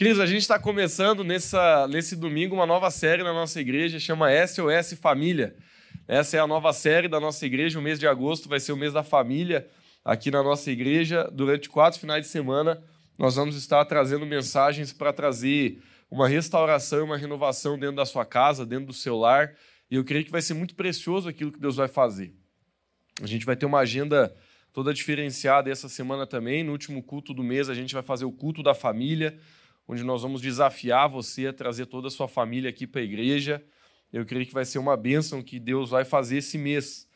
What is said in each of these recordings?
Queridos, a gente está começando nessa, nesse domingo uma nova série na nossa igreja, chama SOS Família. Essa é a nova série da nossa igreja. O mês de agosto vai ser o mês da família aqui na nossa igreja. Durante quatro finais de semana, nós vamos estar trazendo mensagens para trazer uma restauração e uma renovação dentro da sua casa, dentro do seu lar. E eu creio que vai ser muito precioso aquilo que Deus vai fazer. A gente vai ter uma agenda toda diferenciada essa semana também. No último culto do mês, a gente vai fazer o culto da família onde nós vamos desafiar você a trazer toda a sua família aqui para a igreja. Eu creio que vai ser uma bênção que Deus vai fazer esse mês.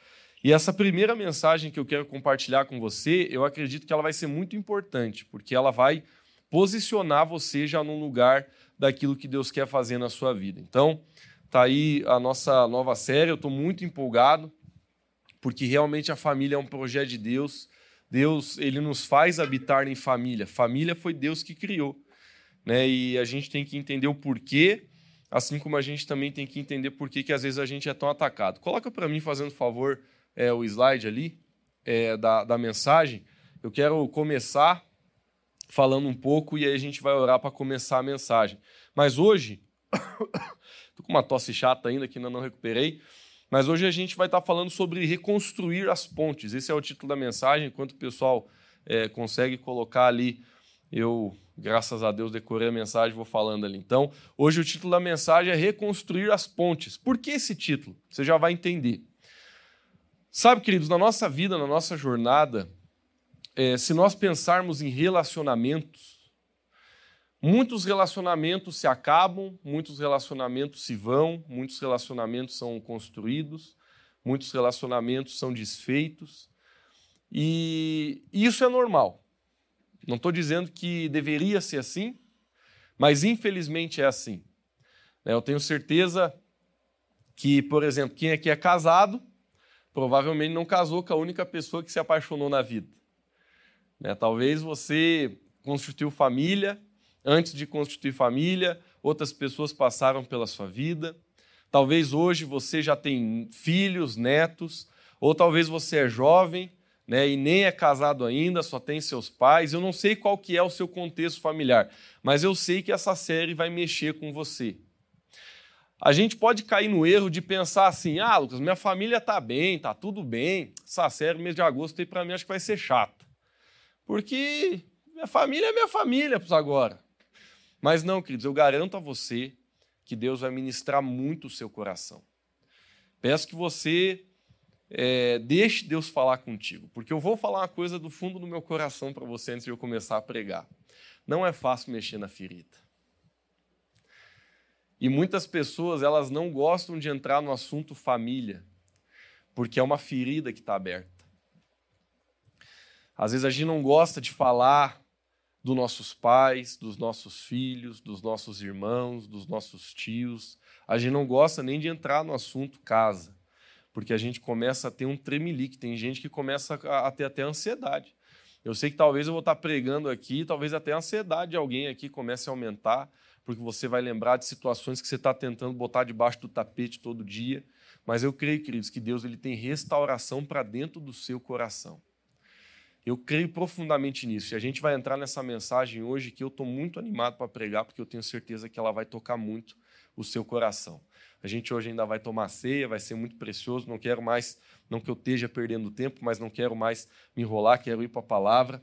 E essa primeira mensagem que eu quero compartilhar com você, eu acredito que ela vai ser muito importante, porque ela vai posicionar você já num lugar daquilo que Deus quer fazer na sua vida. Então, tá aí a nossa nova série, eu estou muito empolgado, porque realmente a família é um projeto de Deus. Deus, ele nos faz habitar em família. Família foi Deus que criou né? E a gente tem que entender o porquê, assim como a gente também tem que entender por que às vezes a gente é tão atacado. Coloca para mim, fazendo favor, é, o slide ali é, da, da mensagem. Eu quero começar falando um pouco e aí a gente vai orar para começar a mensagem. Mas hoje, estou com uma tosse chata ainda que ainda não recuperei. Mas hoje a gente vai estar tá falando sobre reconstruir as pontes. Esse é o título da mensagem. Enquanto o pessoal é, consegue colocar ali, eu Graças a Deus decorei a mensagem, vou falando ali. Então, hoje o título da mensagem é Reconstruir as Pontes. Por que esse título? Você já vai entender. Sabe, queridos, na nossa vida, na nossa jornada, é, se nós pensarmos em relacionamentos, muitos relacionamentos se acabam, muitos relacionamentos se vão, muitos relacionamentos são construídos, muitos relacionamentos são desfeitos. E isso é normal. Não estou dizendo que deveria ser assim, mas infelizmente é assim. Né, eu tenho certeza que, por exemplo, quem aqui é casado, provavelmente não casou com a única pessoa que se apaixonou na vida. Né, talvez você constituiu família, antes de constituir família, outras pessoas passaram pela sua vida. Talvez hoje você já tem filhos, netos, ou talvez você é jovem né, e nem é casado ainda, só tem seus pais. Eu não sei qual que é o seu contexto familiar, mas eu sei que essa série vai mexer com você. A gente pode cair no erro de pensar assim: ah, Lucas, minha família está bem, está tudo bem. Essa série, mês de agosto, para mim acho que vai ser chata. Porque minha família é minha família agora. Mas não, queridos, eu garanto a você que Deus vai ministrar muito o seu coração. Peço que você é, deixe Deus falar contigo, porque eu vou falar uma coisa do fundo do meu coração para você antes de eu começar a pregar. Não é fácil mexer na ferida. E muitas pessoas elas não gostam de entrar no assunto família, porque é uma ferida que está aberta. Às vezes a gente não gosta de falar dos nossos pais, dos nossos filhos, dos nossos irmãos, dos nossos tios. A gente não gosta nem de entrar no assunto casa porque a gente começa a ter um tremelique, tem gente que começa a ter até ansiedade. Eu sei que talvez eu vou estar pregando aqui, talvez até a ansiedade de alguém aqui comece a aumentar, porque você vai lembrar de situações que você está tentando botar debaixo do tapete todo dia. Mas eu creio, queridos, que Deus ele tem restauração para dentro do seu coração. Eu creio profundamente nisso. E a gente vai entrar nessa mensagem hoje que eu estou muito animado para pregar, porque eu tenho certeza que ela vai tocar muito o seu coração. A gente hoje ainda vai tomar ceia, vai ser muito precioso. Não quero mais, não que eu esteja perdendo tempo, mas não quero mais me enrolar, quero ir para a palavra.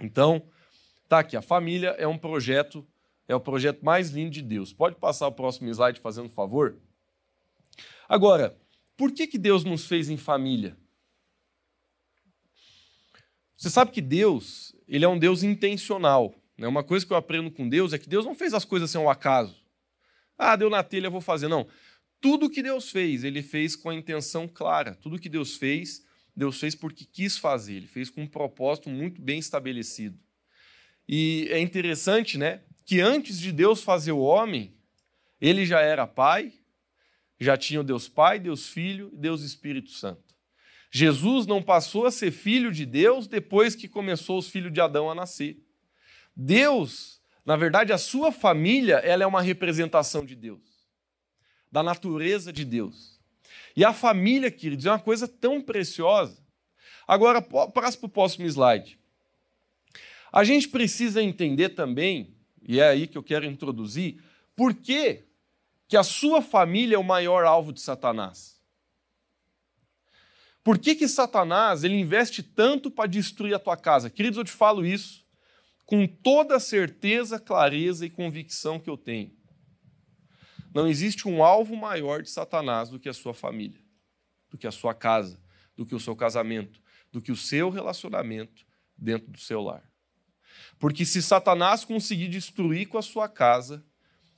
Então, tá aqui. A família é um projeto, é o projeto mais lindo de Deus. Pode passar o próximo slide, fazendo favor? Agora, por que, que Deus nos fez em família? Você sabe que Deus, ele é um Deus intencional. Né? Uma coisa que eu aprendo com Deus é que Deus não fez as coisas sem um acaso. Ah, deu na telha, vou fazer. Não. Tudo que Deus fez, ele fez com a intenção clara. Tudo que Deus fez, Deus fez porque quis fazer. Ele fez com um propósito muito bem estabelecido. E é interessante, né, que antes de Deus fazer o homem, ele já era pai, já tinha o Deus Pai, Deus Filho e Deus Espírito Santo. Jesus não passou a ser filho de Deus depois que começou os filhos de Adão a nascer. Deus na verdade, a sua família ela é uma representação de Deus, da natureza de Deus. E a família, queridos, é uma coisa tão preciosa. Agora, passa para o próximo slide. A gente precisa entender também, e é aí que eu quero introduzir, por que, que a sua família é o maior alvo de Satanás? Por que, que Satanás ele investe tanto para destruir a tua casa? Queridos, eu te falo isso com toda a certeza, clareza e convicção que eu tenho. Não existe um alvo maior de Satanás do que a sua família, do que a sua casa, do que o seu casamento, do que o seu relacionamento dentro do seu lar. Porque se Satanás conseguir destruir com a sua casa,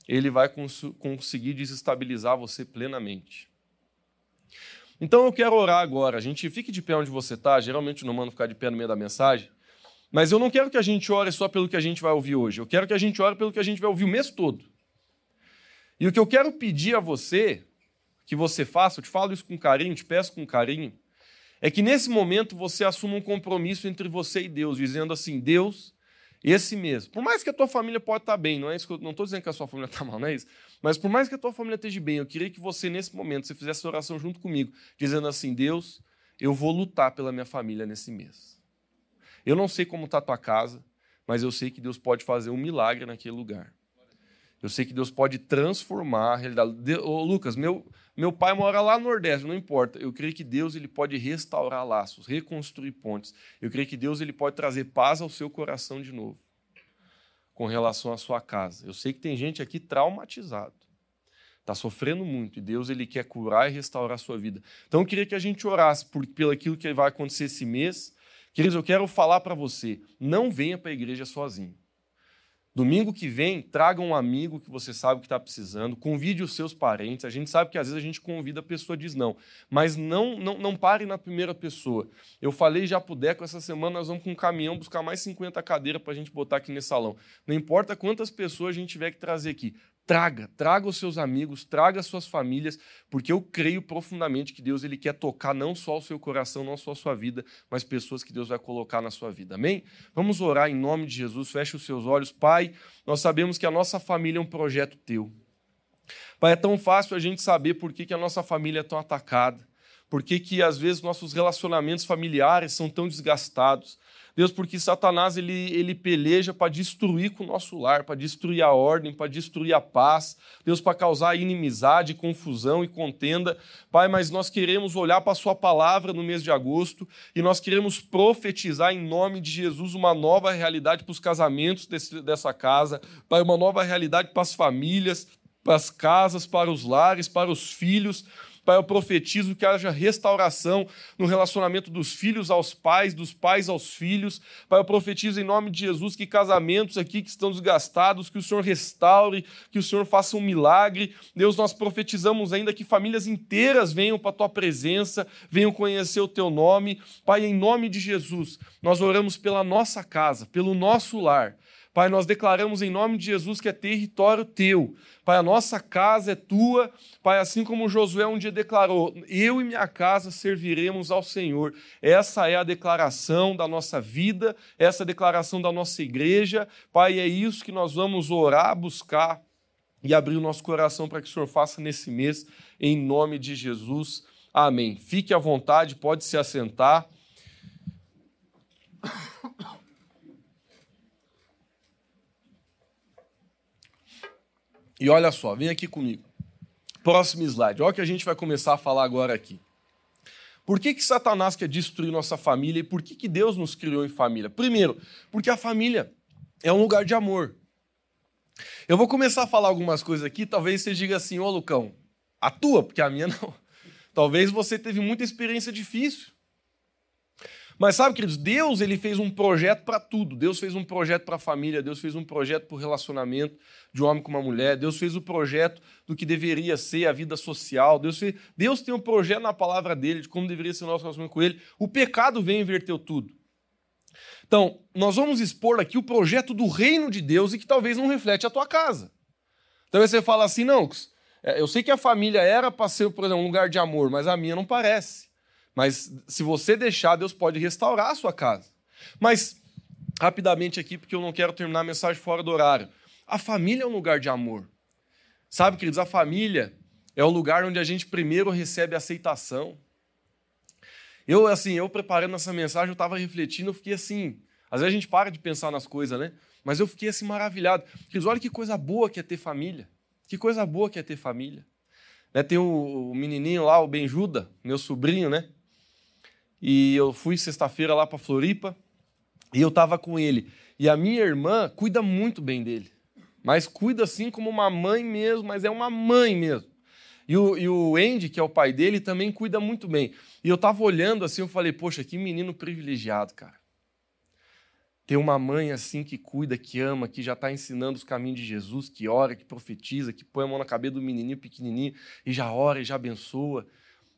ele vai cons conseguir desestabilizar você plenamente. Então eu quero orar agora. A gente fique de pé onde você está. Geralmente não mando ficar de pé no meio da mensagem. Mas eu não quero que a gente ore só pelo que a gente vai ouvir hoje. Eu quero que a gente ore pelo que a gente vai ouvir o mês todo. E o que eu quero pedir a você, que você faça, eu te falo isso com carinho, te peço com carinho, é que nesse momento você assuma um compromisso entre você e Deus, dizendo assim: Deus, esse mês, por mais que a tua família pode estar bem, não é isso que eu não estou dizendo que a sua família está mal, não é isso, mas por mais que a tua família esteja bem, eu queria que você, nesse momento, você fizesse oração junto comigo, dizendo assim: Deus, eu vou lutar pela minha família nesse mês. Eu não sei como está a tua casa, mas eu sei que Deus pode fazer um milagre naquele lugar. Eu sei que Deus pode transformar a realidade. De... Ô, Lucas, meu, meu pai mora lá no Nordeste, não importa. Eu creio que Deus ele pode restaurar laços, reconstruir pontes. Eu creio que Deus ele pode trazer paz ao seu coração de novo, com relação à sua casa. Eu sei que tem gente aqui traumatizado, está sofrendo muito, e Deus ele quer curar e restaurar a sua vida. Então eu queria que a gente orasse por, pelo aquilo que vai acontecer esse mês. Queridos, eu quero falar para você: não venha para a igreja sozinho. Domingo que vem, traga um amigo que você sabe que está precisando, convide os seus parentes. A gente sabe que às vezes a gente convida, a pessoa diz não. Mas não, não, não pare na primeira pessoa. Eu falei já pro Deco, essa semana nós vamos com um caminhão buscar mais 50 cadeiras para a gente botar aqui nesse salão. Não importa quantas pessoas a gente tiver que trazer aqui. Traga, traga os seus amigos, traga as suas famílias, porque eu creio profundamente que Deus ele quer tocar não só o seu coração, não só a sua vida, mas pessoas que Deus vai colocar na sua vida. Amém? Vamos orar em nome de Jesus. Feche os seus olhos, Pai. Nós sabemos que a nossa família é um projeto teu. Pai, é tão fácil a gente saber por que, que a nossa família é tão atacada, por que, que às vezes nossos relacionamentos familiares são tão desgastados. Deus, porque Satanás ele, ele peleja para destruir com o nosso lar, para destruir a ordem, para destruir a paz, Deus, para causar inimizade, confusão e contenda. Pai, mas nós queremos olhar para a Sua palavra no mês de agosto e nós queremos profetizar em nome de Jesus uma nova realidade para os casamentos desse, dessa casa, Pai, uma nova realidade para as famílias, para as casas, para os lares, para os filhos. Pai, eu profetizo que haja restauração no relacionamento dos filhos aos pais, dos pais aos filhos. Pai, eu profetizo em nome de Jesus que casamentos aqui que estão desgastados, que o Senhor restaure, que o Senhor faça um milagre. Deus, nós profetizamos ainda que famílias inteiras venham para a tua presença, venham conhecer o teu nome. Pai, em nome de Jesus, nós oramos pela nossa casa, pelo nosso lar. Pai, nós declaramos em nome de Jesus que é território teu. Pai, a nossa casa é tua. Pai, assim como Josué um dia declarou: Eu e minha casa serviremos ao Senhor. Essa é a declaração da nossa vida, essa é a declaração da nossa igreja. Pai, é isso que nós vamos orar, buscar e abrir o nosso coração para que o Senhor faça nesse mês, em nome de Jesus. Amém. Fique à vontade, pode se assentar. E olha só, vem aqui comigo. Próximo slide. Olha o que a gente vai começar a falar agora aqui. Por que, que Satanás quer destruir nossa família e por que, que Deus nos criou em família? Primeiro, porque a família é um lugar de amor. Eu vou começar a falar algumas coisas aqui, talvez você diga assim, ô Lucão, a tua, porque a minha não. Talvez você teve muita experiência difícil. Mas sabe, queridos, Deus ele fez um projeto para tudo. Deus fez um projeto para a família, Deus fez um projeto para o relacionamento de um homem com uma mulher, Deus fez o um projeto do que deveria ser a vida social. Deus, fez, Deus tem um projeto na palavra dele de como deveria ser o nosso relacionamento com ele. O pecado vem e inverteu tudo. Então, nós vamos expor aqui o projeto do reino de Deus e que talvez não reflete a tua casa. Talvez você fale assim, não, é, eu sei que a família era para ser, por exemplo, um lugar de amor, mas a minha não parece. Mas se você deixar, Deus pode restaurar a sua casa. Mas, rapidamente aqui, porque eu não quero terminar a mensagem fora do horário. A família é um lugar de amor. Sabe, queridos, a família é o lugar onde a gente primeiro recebe aceitação. Eu, assim, eu preparando essa mensagem, eu estava refletindo, eu fiquei assim. Às vezes a gente para de pensar nas coisas, né? mas eu fiquei assim maravilhado. Queridos, olha que coisa boa que é ter família. Que coisa boa que é ter família. Né, tem o, o menininho lá, o Benjuda, meu sobrinho, né? E eu fui sexta-feira lá para Floripa e eu estava com ele. E a minha irmã cuida muito bem dele. Mas cuida assim como uma mãe mesmo, mas é uma mãe mesmo. E o, e o Andy, que é o pai dele, também cuida muito bem. E eu estava olhando assim, eu falei, poxa, que menino privilegiado, cara. Ter uma mãe assim que cuida, que ama, que já está ensinando os caminhos de Jesus, que ora, que profetiza, que põe a mão na cabeça do menininho pequenininho e já ora e já abençoa.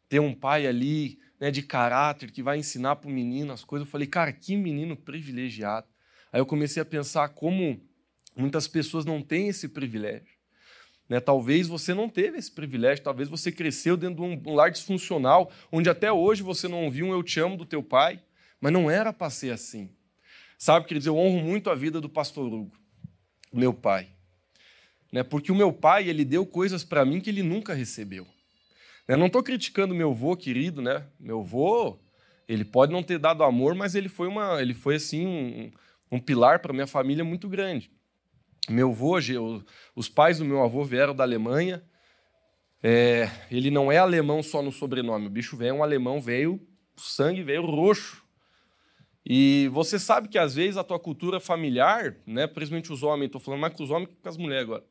Ter um pai ali né, de caráter que vai ensinar para o menino as coisas. Eu falei, cara, que menino privilegiado. Aí eu comecei a pensar como muitas pessoas não têm esse privilégio. Né? Talvez você não teve esse privilégio, talvez você cresceu dentro de um, lar disfuncional, onde até hoje você não ouviu um eu te amo do teu pai, mas não era para ser assim. Sabe, queridos, eu honro muito a vida do pastor Hugo, meu pai. Né? Porque o meu pai, ele deu coisas para mim que ele nunca recebeu. Eu não estou criticando meu avô querido, né? Meu avô, ele pode não ter dado amor, mas ele foi uma, ele foi assim um, um pilar para minha família muito grande. Meu avô, os pais do meu avô vieram da Alemanha. É, ele não é alemão só no sobrenome. O bicho veio um alemão, veio o sangue veio roxo. E você sabe que às vezes a tua cultura familiar, né, principalmente os homens, estou falando mais com os homens que com as mulheres agora.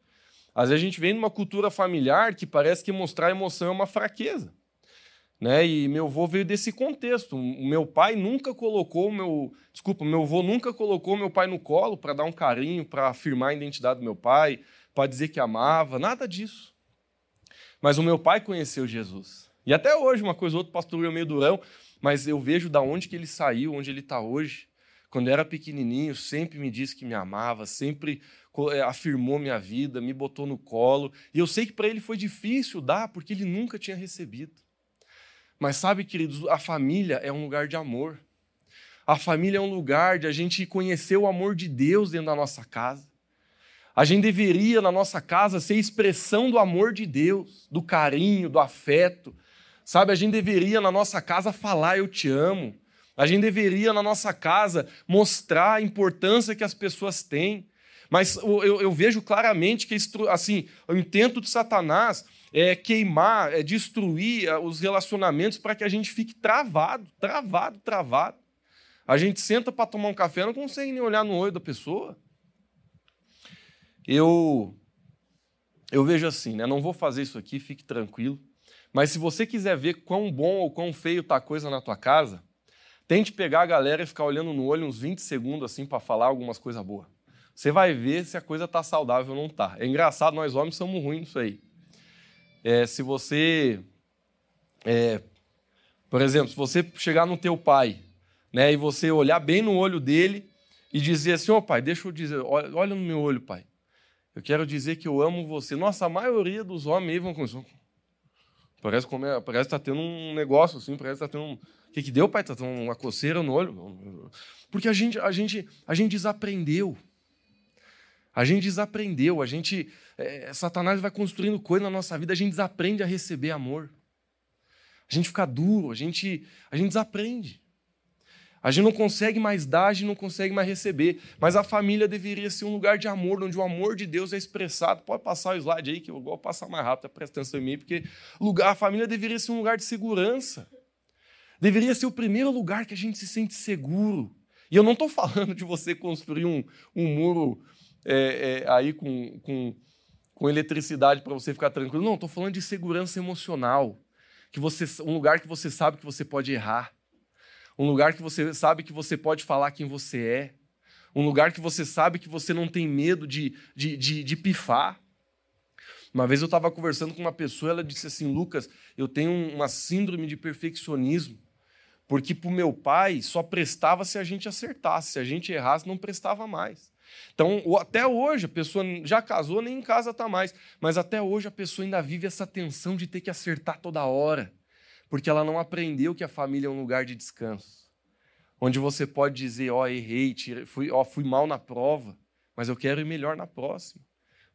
Às vezes a gente vem numa cultura familiar que parece que mostrar emoção é uma fraqueza. Né? E meu avô veio desse contexto. O meu pai nunca colocou meu, desculpa, meu avô nunca colocou meu pai no colo para dar um carinho, para afirmar a identidade do meu pai, para dizer que amava, nada disso. Mas o meu pai conheceu Jesus. E até hoje, uma coisa ou outra, pastor é meio durão, mas eu vejo da onde que ele saiu, onde ele está hoje. Quando eu era pequenininho, sempre me disse que me amava, sempre afirmou minha vida, me botou no colo. E eu sei que para ele foi difícil dar, porque ele nunca tinha recebido. Mas sabe, queridos, a família é um lugar de amor. A família é um lugar de a gente conhecer o amor de Deus dentro da nossa casa. A gente deveria, na nossa casa, ser expressão do amor de Deus, do carinho, do afeto. Sabe, a gente deveria, na nossa casa, falar eu te amo. A gente deveria, na nossa casa, mostrar a importância que as pessoas têm. Mas eu, eu vejo claramente que assim, o intento de Satanás é, queimar, é destruir ah, os relacionamentos para que a gente fique travado, travado, travado. A gente senta para tomar um café, não consegue nem olhar no olho da pessoa. Eu eu vejo assim, né? Não vou fazer isso aqui, fique tranquilo. Mas se você quiser ver quão bom ou quão feio tá a coisa na tua casa, tente pegar a galera e ficar olhando no olho uns 20 segundos assim para falar algumas coisas boas. Você vai ver se a coisa tá saudável ou não tá. É engraçado, nós homens somos ruins nisso aí. É, se você, é, por exemplo, se você chegar no teu pai, né, e você olhar bem no olho dele e dizer assim, ô oh, pai, deixa eu dizer, olha, olha, no meu olho, pai. Eu quero dizer que eu amo você. Nossa, a maioria dos homens aí vão começar. Parece que é, parece está tendo um negócio assim, parece que está tendo um. O que, que deu, pai? Está tendo uma coceira no olho? Porque a gente, a gente, a gente desaprendeu. A gente desaprendeu, a gente. É, Satanás vai construindo coisa na nossa vida, a gente desaprende a receber amor. A gente fica duro, a gente, a gente desaprende. A gente não consegue mais dar, a gente não consegue mais receber. Mas a família deveria ser um lugar de amor, onde o amor de Deus é expressado. Pode passar o slide aí, que eu vou passar mais rápido, presta atenção em mim, porque lugar, a família deveria ser um lugar de segurança. Deveria ser o primeiro lugar que a gente se sente seguro. E eu não estou falando de você construir um, um muro é, é, aí com, com, com eletricidade para você ficar tranquilo. Não, estou falando de segurança emocional. Que você, um lugar que você sabe que você pode errar. Um lugar que você sabe que você pode falar quem você é. Um lugar que você sabe que você não tem medo de, de, de, de pifar. Uma vez eu estava conversando com uma pessoa, ela disse assim: Lucas, eu tenho uma síndrome de perfeccionismo, porque para o meu pai só prestava se a gente acertasse, se a gente errasse, não prestava mais. Então, até hoje, a pessoa já casou, nem em casa está mais, mas até hoje a pessoa ainda vive essa tensão de ter que acertar toda hora, porque ela não aprendeu que a família é um lugar de descanso, onde você pode dizer: Ó, oh, errei, fui, oh, fui mal na prova, mas eu quero ir melhor na próxima.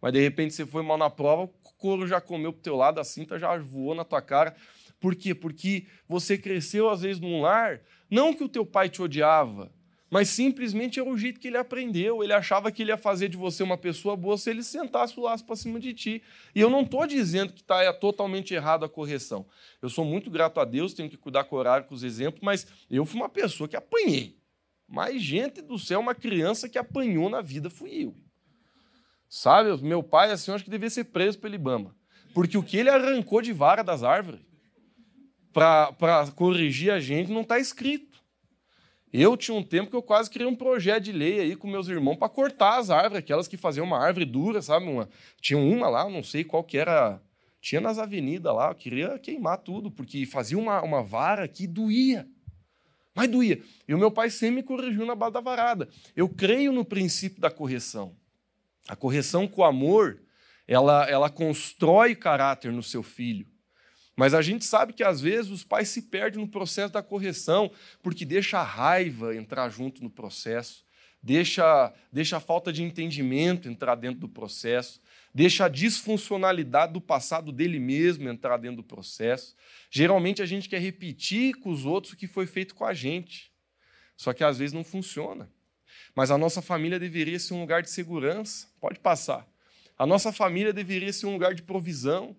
Mas de repente você foi mal na prova, o couro já comeu pro teu lado, a cinta já voou na tua cara. Por quê? Porque você cresceu às vezes num lar, não que o teu pai te odiava, mas simplesmente era o jeito que ele aprendeu. Ele achava que ele ia fazer de você uma pessoa boa se ele sentasse o laço para cima de ti. E eu não estou dizendo que está totalmente errado a correção. Eu sou muito grato a Deus, tenho que cuidar com o horário, com os exemplos, mas eu fui uma pessoa que apanhei. Mas, gente do céu, uma criança que apanhou na vida fui eu. Sabe, meu pai, assim, eu acho que devia ser preso pelo Ibama. Porque o que ele arrancou de vara das árvores para corrigir a gente não está escrito. Eu tinha um tempo que eu quase criei um projeto de lei aí com meus irmãos para cortar as árvores, aquelas que faziam uma árvore dura, sabe? Uma, tinha uma lá, não sei qual que era. Tinha nas avenidas lá, eu queria queimar tudo, porque fazia uma, uma vara que doía. Mas doía. E o meu pai sempre me corrigiu na base da varada. Eu creio no princípio da correção. A correção com amor, ela, ela constrói caráter no seu filho. Mas a gente sabe que às vezes os pais se perdem no processo da correção, porque deixa a raiva entrar junto no processo, deixa, deixa a falta de entendimento entrar dentro do processo, deixa a disfuncionalidade do passado dele mesmo entrar dentro do processo. Geralmente a gente quer repetir com os outros o que foi feito com a gente, só que às vezes não funciona. Mas a nossa família deveria ser um lugar de segurança, pode passar. A nossa família deveria ser um lugar de provisão,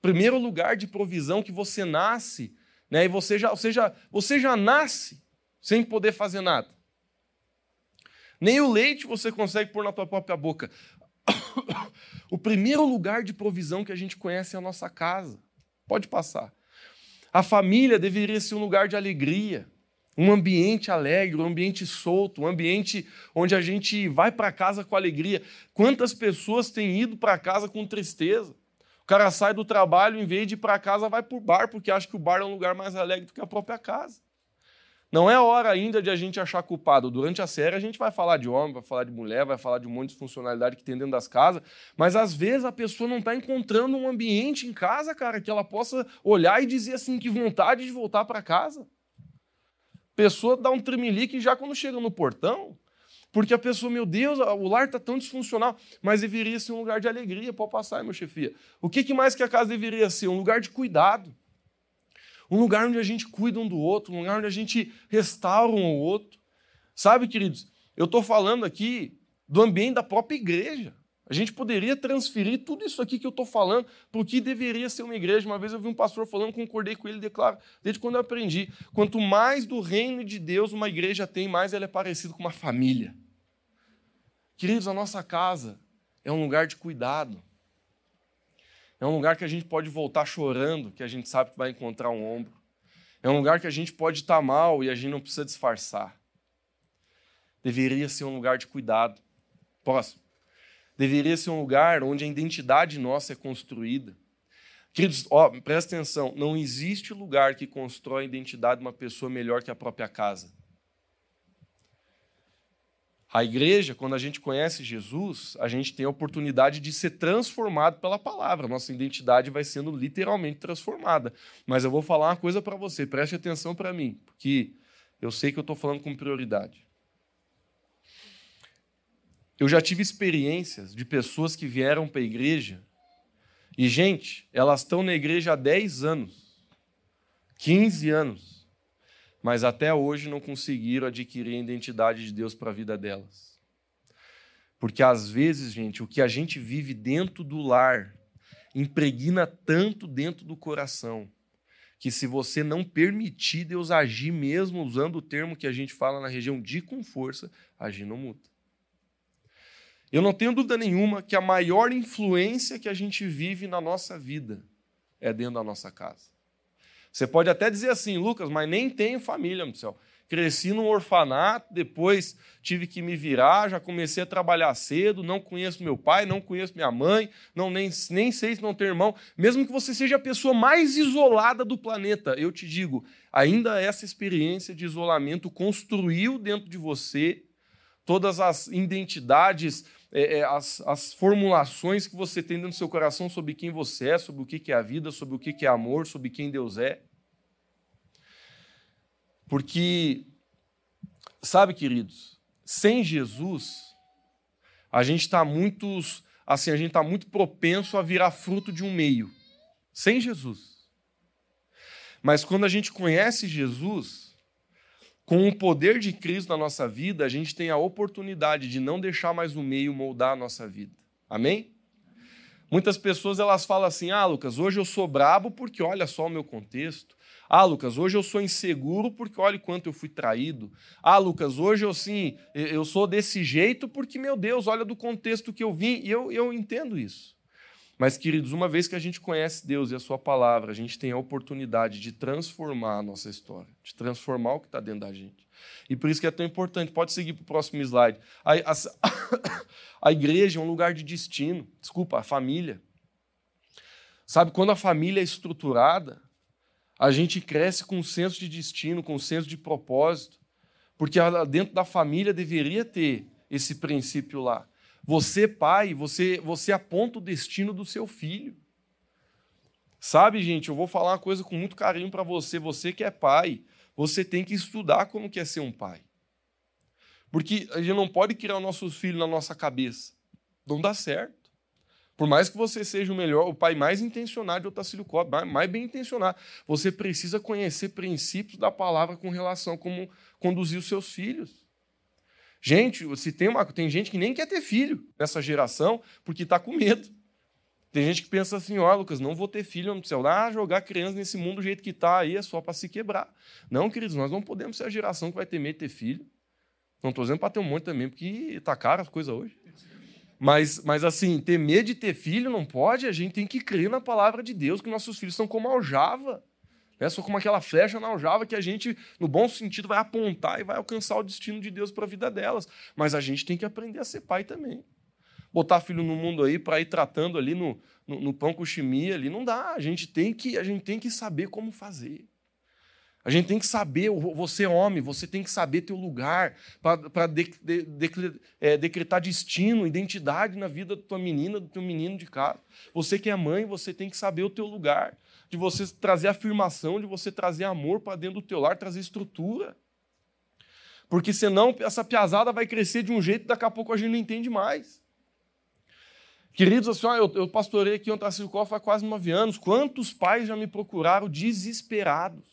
primeiro lugar de provisão que você nasce, né? E você já, você já, você já nasce sem poder fazer nada. Nem o leite você consegue pôr na tua própria boca. O primeiro lugar de provisão que a gente conhece é a nossa casa. Pode passar. A família deveria ser um lugar de alegria, um ambiente alegre, um ambiente solto, um ambiente onde a gente vai para casa com alegria. Quantas pessoas têm ido para casa com tristeza? O cara sai do trabalho, em vez de ir para casa, vai para o bar, porque acha que o bar é um lugar mais alegre do que a própria casa. Não é hora ainda de a gente achar culpado. Durante a série a gente vai falar de homem, vai falar de mulher, vai falar de um monte de funcionalidade que tem dentro das casas, mas às vezes a pessoa não está encontrando um ambiente em casa, cara, que ela possa olhar e dizer assim, que vontade de voltar para casa. Pessoa dá um tremelique já quando chega no portão. Porque a pessoa, meu Deus, o lar está tão disfuncional, mas deveria ser um lugar de alegria. Pode passar, meu chefia. O que, mais que a casa deveria ser? Um lugar de cuidado. Um lugar onde a gente cuida um do outro, um lugar onde a gente restaura um ao outro. Sabe, queridos, eu estou falando aqui do ambiente da própria igreja. A gente poderia transferir tudo isso aqui que eu estou falando para o que deveria ser uma igreja. Uma vez eu vi um pastor falando, concordei com ele, declaro, desde quando eu aprendi: quanto mais do reino de Deus uma igreja tem, mais ela é parecida com uma família. Queridos, a nossa casa é um lugar de cuidado. É um lugar que a gente pode voltar chorando, que a gente sabe que vai encontrar um ombro. É um lugar que a gente pode estar mal e a gente não precisa disfarçar. Deveria ser um lugar de cuidado. Próximo. Deveria ser um lugar onde a identidade nossa é construída. Queridos, ó, presta atenção: não existe lugar que constrói a identidade de uma pessoa melhor que a própria casa. A igreja, quando a gente conhece Jesus, a gente tem a oportunidade de ser transformado pela palavra. Nossa identidade vai sendo literalmente transformada. Mas eu vou falar uma coisa para você, preste atenção para mim, porque eu sei que eu estou falando com prioridade. Eu já tive experiências de pessoas que vieram para a igreja e, gente, elas estão na igreja há 10 anos, 15 anos mas até hoje não conseguiram adquirir a identidade de Deus para a vida delas. Porque às vezes, gente, o que a gente vive dentro do lar impregna tanto dentro do coração que se você não permitir Deus agir mesmo usando o termo que a gente fala na região de com força, agir não muda. Eu não tenho dúvida nenhuma que a maior influência que a gente vive na nossa vida é dentro da nossa casa. Você pode até dizer assim, Lucas, mas nem tenho família, meu céu. Cresci num orfanato, depois tive que me virar, já comecei a trabalhar cedo, não conheço meu pai, não conheço minha mãe, não nem, nem sei se não tenho irmão. Mesmo que você seja a pessoa mais isolada do planeta, eu te digo, ainda essa experiência de isolamento construiu dentro de você todas as identidades, é, é, as, as formulações que você tem dentro do seu coração sobre quem você é, sobre o que é a vida, sobre o que é amor, sobre quem Deus é. Porque, sabe, queridos, sem Jesus, a gente está muito, assim, a gente está muito propenso a virar fruto de um meio. Sem Jesus. Mas quando a gente conhece Jesus, com o poder de Cristo na nossa vida, a gente tem a oportunidade de não deixar mais o meio moldar a nossa vida. Amém? Muitas pessoas elas falam assim: "Ah, Lucas, hoje eu sou brabo porque olha só o meu contexto. Ah, Lucas, hoje eu sou inseguro porque olha quanto eu fui traído. Ah, Lucas, hoje eu sim, eu sou desse jeito porque meu Deus, olha do contexto que eu vim". E eu eu entendo isso. Mas, queridos, uma vez que a gente conhece Deus e a Sua palavra, a gente tem a oportunidade de transformar a nossa história, de transformar o que está dentro da gente. E por isso que é tão importante. Pode seguir para o próximo slide. A, a, a igreja é um lugar de destino. Desculpa, a família. Sabe, quando a família é estruturada, a gente cresce com um senso de destino, com um senso de propósito. Porque dentro da família deveria ter esse princípio lá. Você, pai, você, você aponta o destino do seu filho. Sabe, gente, eu vou falar uma coisa com muito carinho para você. Você que é pai, você tem que estudar como que é ser um pai. Porque a gente não pode criar nossos filhos na nossa cabeça. Não dá certo. Por mais que você seja o melhor, o pai mais intencionado de Otacílio Cobb, mais bem intencionado, você precisa conhecer princípios da palavra com relação a como conduzir os seus filhos. Gente, se tem, uma, tem gente que nem quer ter filho nessa geração porque está com medo. Tem gente que pensa assim, ó, oh, Lucas, não vou ter filho, não precisa ah, jogar criança nesse mundo do jeito que está aí, é só para se quebrar. Não, queridos, nós não podemos ser a geração que vai ter medo de ter filho. Não estou dizendo para ter um monte também, porque está caro as coisas hoje. Mas, mas assim, ter medo de ter filho não pode, a gente tem que crer na palavra de Deus, que nossos filhos são como aljava. Só como aquela flecha na aljava que a gente, no bom sentido, vai apontar e vai alcançar o destino de Deus para a vida delas. Mas a gente tem que aprender a ser pai também. Botar filho no mundo aí para ir tratando ali no, no, no pão com chimia ali, não dá. A gente tem que, a gente tem que saber como fazer. A gente tem que saber, você é homem, você tem que saber teu lugar para de, de, de, é, decretar destino, identidade na vida da tua menina, do teu menino de casa. Você que é mãe, você tem que saber o teu lugar de você trazer afirmação, de você trazer amor para dentro do teu lar, trazer estrutura. Porque senão essa piazada vai crescer de um jeito e daqui a pouco a gente não entende mais. Queridos, assim, eu, eu pastorei aqui em Ontracircó há quase nove anos. Quantos pais já me procuraram desesperados?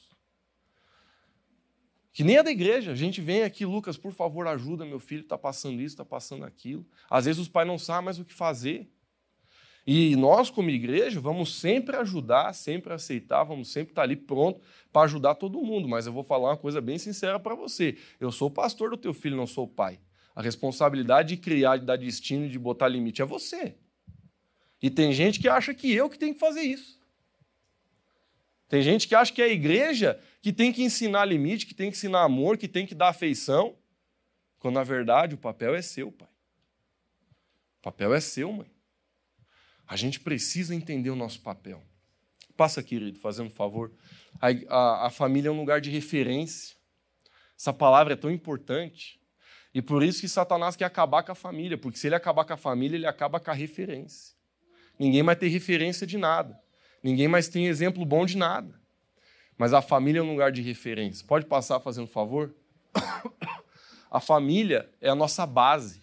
Que nem é da igreja. A gente vem aqui, Lucas, por favor, ajuda, meu filho está passando isso, está passando aquilo. Às vezes os pais não sabem mais o que fazer. E nós, como igreja, vamos sempre ajudar, sempre aceitar, vamos sempre estar ali pronto para ajudar todo mundo. Mas eu vou falar uma coisa bem sincera para você. Eu sou o pastor do teu filho, não sou o pai. A responsabilidade de criar, de dar destino, de botar limite é você. E tem gente que acha que eu que tenho que fazer isso. Tem gente que acha que é a igreja que tem que ensinar limite, que tem que ensinar amor, que tem que dar afeição. Quando na verdade o papel é seu, pai. O papel é seu, mãe. A gente precisa entender o nosso papel. Passa, querido, fazendo um favor. A, a, a família é um lugar de referência. Essa palavra é tão importante. E por isso que Satanás quer acabar com a família, porque se ele acabar com a família, ele acaba com a referência. Ninguém mais tem referência de nada. Ninguém mais tem exemplo bom de nada. Mas a família é um lugar de referência. Pode passar fazendo um favor? A família é a nossa base.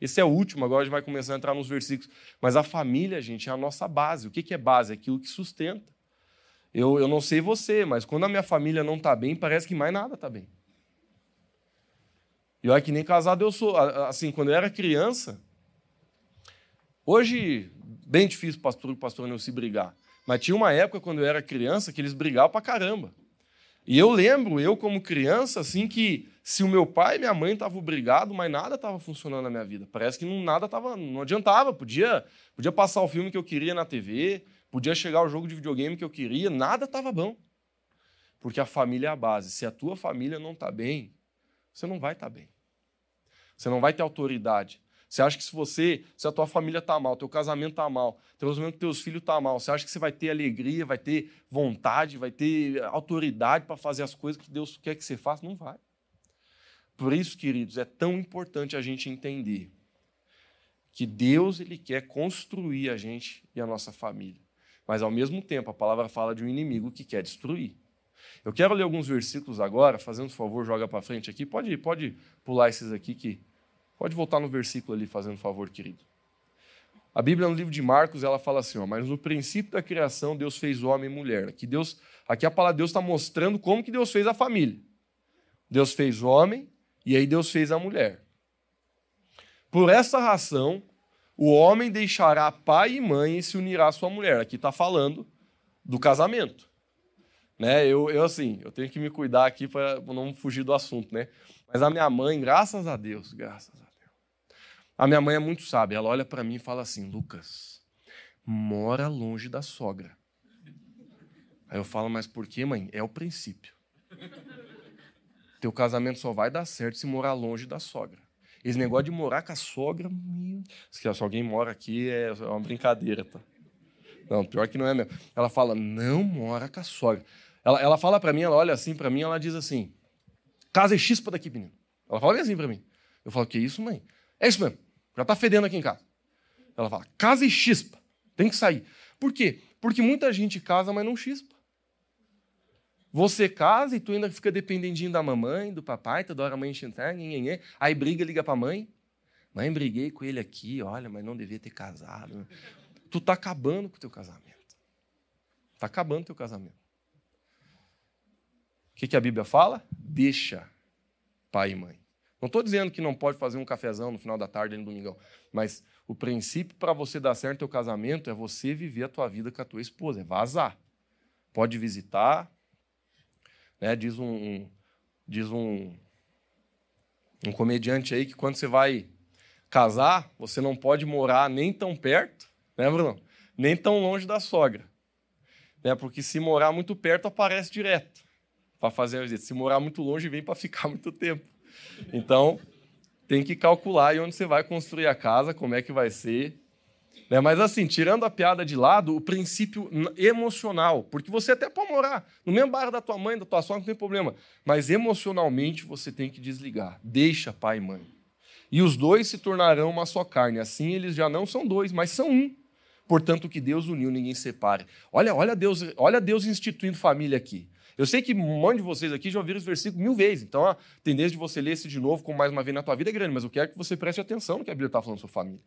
Esse é o último, agora a gente vai começar a entrar nos versículos. Mas a família, gente, é a nossa base. O que é base? É aquilo que sustenta. Eu, eu não sei você, mas quando a minha família não está bem, parece que mais nada está bem. E olha que nem casado eu sou. Assim, quando eu era criança, hoje, bem difícil pastor e pastor não se brigar. Mas tinha uma época, quando eu era criança, que eles brigavam pra caramba. E eu lembro, eu como criança, assim, que se o meu pai e minha mãe estavam brigados, mas nada estava funcionando na minha vida. Parece que não, nada tava, não adiantava. Podia, podia passar o filme que eu queria na TV, podia chegar o jogo de videogame que eu queria, nada estava bom. Porque a família é a base. Se a tua família não está bem, você não vai estar tá bem. Você não vai ter autoridade. Você acha que se você, se a tua família está mal, teu casamento está mal, teu casamento com teus filhos está mal, você acha que você vai ter alegria, vai ter vontade, vai ter autoridade para fazer as coisas que Deus quer que você faça? Não vai. Por isso, queridos, é tão importante a gente entender que Deus ele quer construir a gente e a nossa família. Mas ao mesmo tempo, a palavra fala de um inimigo que quer destruir. Eu quero ler alguns versículos agora, fazendo favor, joga para frente aqui. Pode, pode pular esses aqui que Pode voltar no versículo ali, fazendo favor, querido. A Bíblia, no livro de Marcos, ela fala assim: ó, mas no princípio da criação, Deus fez homem e mulher. Aqui, Deus, aqui a palavra de Deus está mostrando como que Deus fez a família. Deus fez homem e aí Deus fez a mulher. Por essa razão, o homem deixará pai e mãe e se unirá à sua mulher. Aqui está falando do casamento. Né? Eu, eu, assim, eu tenho que me cuidar aqui para não fugir do assunto, né? Mas a minha mãe, graças a Deus, graças a Deus. A minha mãe é muito sábia. Ela olha para mim e fala assim: Lucas, mora longe da sogra. Aí eu falo, mas por quê, mãe? É o princípio. Teu casamento só vai dar certo se morar longe da sogra. Esse negócio de morar com a sogra, meu... se alguém mora aqui é uma brincadeira, tá? Não, pior que não é mesmo. Ela fala, não mora com a sogra. Ela, ela fala para mim, ela olha assim para mim, ela diz assim, casa é chispa daqui, menino. Ela fala assim para mim. Eu falo, que isso, mãe? É isso mesmo, já tá fedendo aqui em casa. Ela fala, casa e chispa, tem que sair. Por quê? Porque muita gente casa, mas não chispa. Você casa e tu ainda fica dependendinho da mamãe, do papai, toda hora a mãe enchendo, aí briga, liga pra mãe. Mãe, briguei com ele aqui, olha, mas não devia ter casado. Tu tá acabando com o teu casamento. Tá acabando o teu casamento. O que, que a Bíblia fala? Deixa pai e mãe. Não estou dizendo que não pode fazer um cafezão no final da tarde no domingão, mas o princípio para você dar certo no teu casamento é você viver a tua vida com a tua esposa, é vazar. Pode visitar, né? Diz um, um diz um, um comediante aí que quando você vai casar, você não pode morar nem tão perto, né, Bruno? Nem tão longe da sogra. Né? Porque se morar muito perto, aparece direto para fazer a visita. Se morar muito longe, vem para ficar muito tempo. Então, tem que calcular aí onde você vai construir a casa, como é que vai ser. Né? Mas assim, tirando a piada de lado, o princípio emocional, porque você até pode morar no mesmo bairro da tua mãe, da tua sogra, não tem problema, mas emocionalmente você tem que desligar. Deixa pai e mãe. E os dois se tornarão uma só carne. Assim eles já não são dois, mas são um. Portanto, o que Deus uniu, ninguém separe. Olha, olha Deus, olha Deus instituindo família aqui. Eu sei que um monte de vocês aqui já ouviram esse versículo mil vezes, então a tendência de você ler esse de novo com mais uma vez na tua vida é grande, mas eu quero que você preste atenção no que a Bíblia está falando sobre família.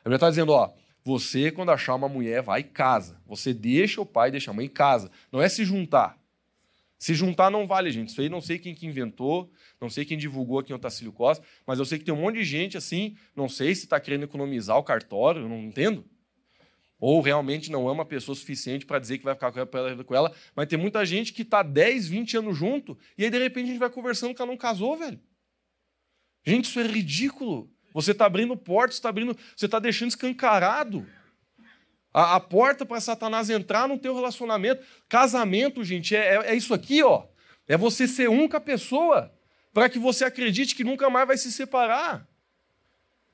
A Bíblia está dizendo, ó, você, quando achar uma mulher, vai e casa. Você deixa o pai, deixa a mãe em casa. Não é se juntar. Se juntar não vale, gente. Isso aí não sei quem que inventou, não sei quem divulgou aqui em Otacílio Costa, mas eu sei que tem um monte de gente assim, não sei se está querendo economizar o cartório, eu não entendo. Ou realmente não ama a pessoa suficiente para dizer que vai ficar com ela, mas tem muita gente que está 10, 20 anos junto, e aí de repente a gente vai conversando que ela não casou, velho. Gente, isso é ridículo. Você está abrindo portas, está abrindo, você está deixando escancarado a, a porta para Satanás entrar no teu relacionamento. Casamento, gente, é, é, é isso aqui, ó. É você ser um com a pessoa, para que você acredite que nunca mais vai se separar.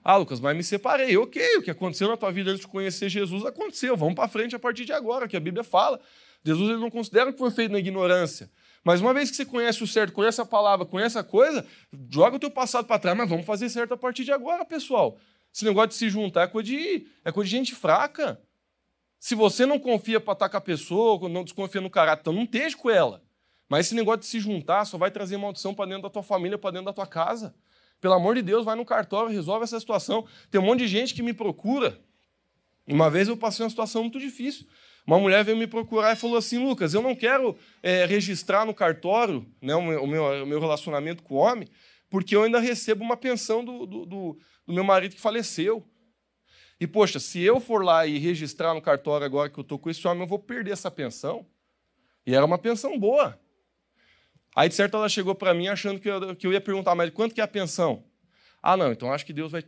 Ah, Lucas, mas me separei. Ok, o que aconteceu na tua vida antes de conhecer Jesus aconteceu. Vamos para frente a partir de agora, que a Bíblia fala. Jesus ele não considera que foi feito na ignorância. Mas uma vez que você conhece o certo, conhece a palavra, conhece a coisa, joga o teu passado para trás, mas vamos fazer certo a partir de agora, pessoal. Esse negócio de se juntar é coisa de, é coisa de gente fraca. Se você não confia para estar com a pessoa, não desconfia no caráter, então não esteja com ela. Mas esse negócio de se juntar só vai trazer maldição para dentro da tua família, para dentro da tua casa. Pelo amor de Deus, vai no cartório, resolve essa situação. Tem um monte de gente que me procura. Uma vez eu passei uma situação muito difícil. Uma mulher veio me procurar e falou assim: Lucas, eu não quero é, registrar no cartório né, o, meu, o, meu, relacionamento com o homem, porque eu ainda recebo uma pensão do, do, do, do meu marido que faleceu. E, poxa, se eu for lá e registrar no cartório agora que eu estou com esse homem, eu vou perder essa pensão. E era uma pensão boa. Aí, de certo, ela chegou para mim achando que eu, que eu ia perguntar, mas quanto que é a pensão? Ah, não, então acho que Deus vai.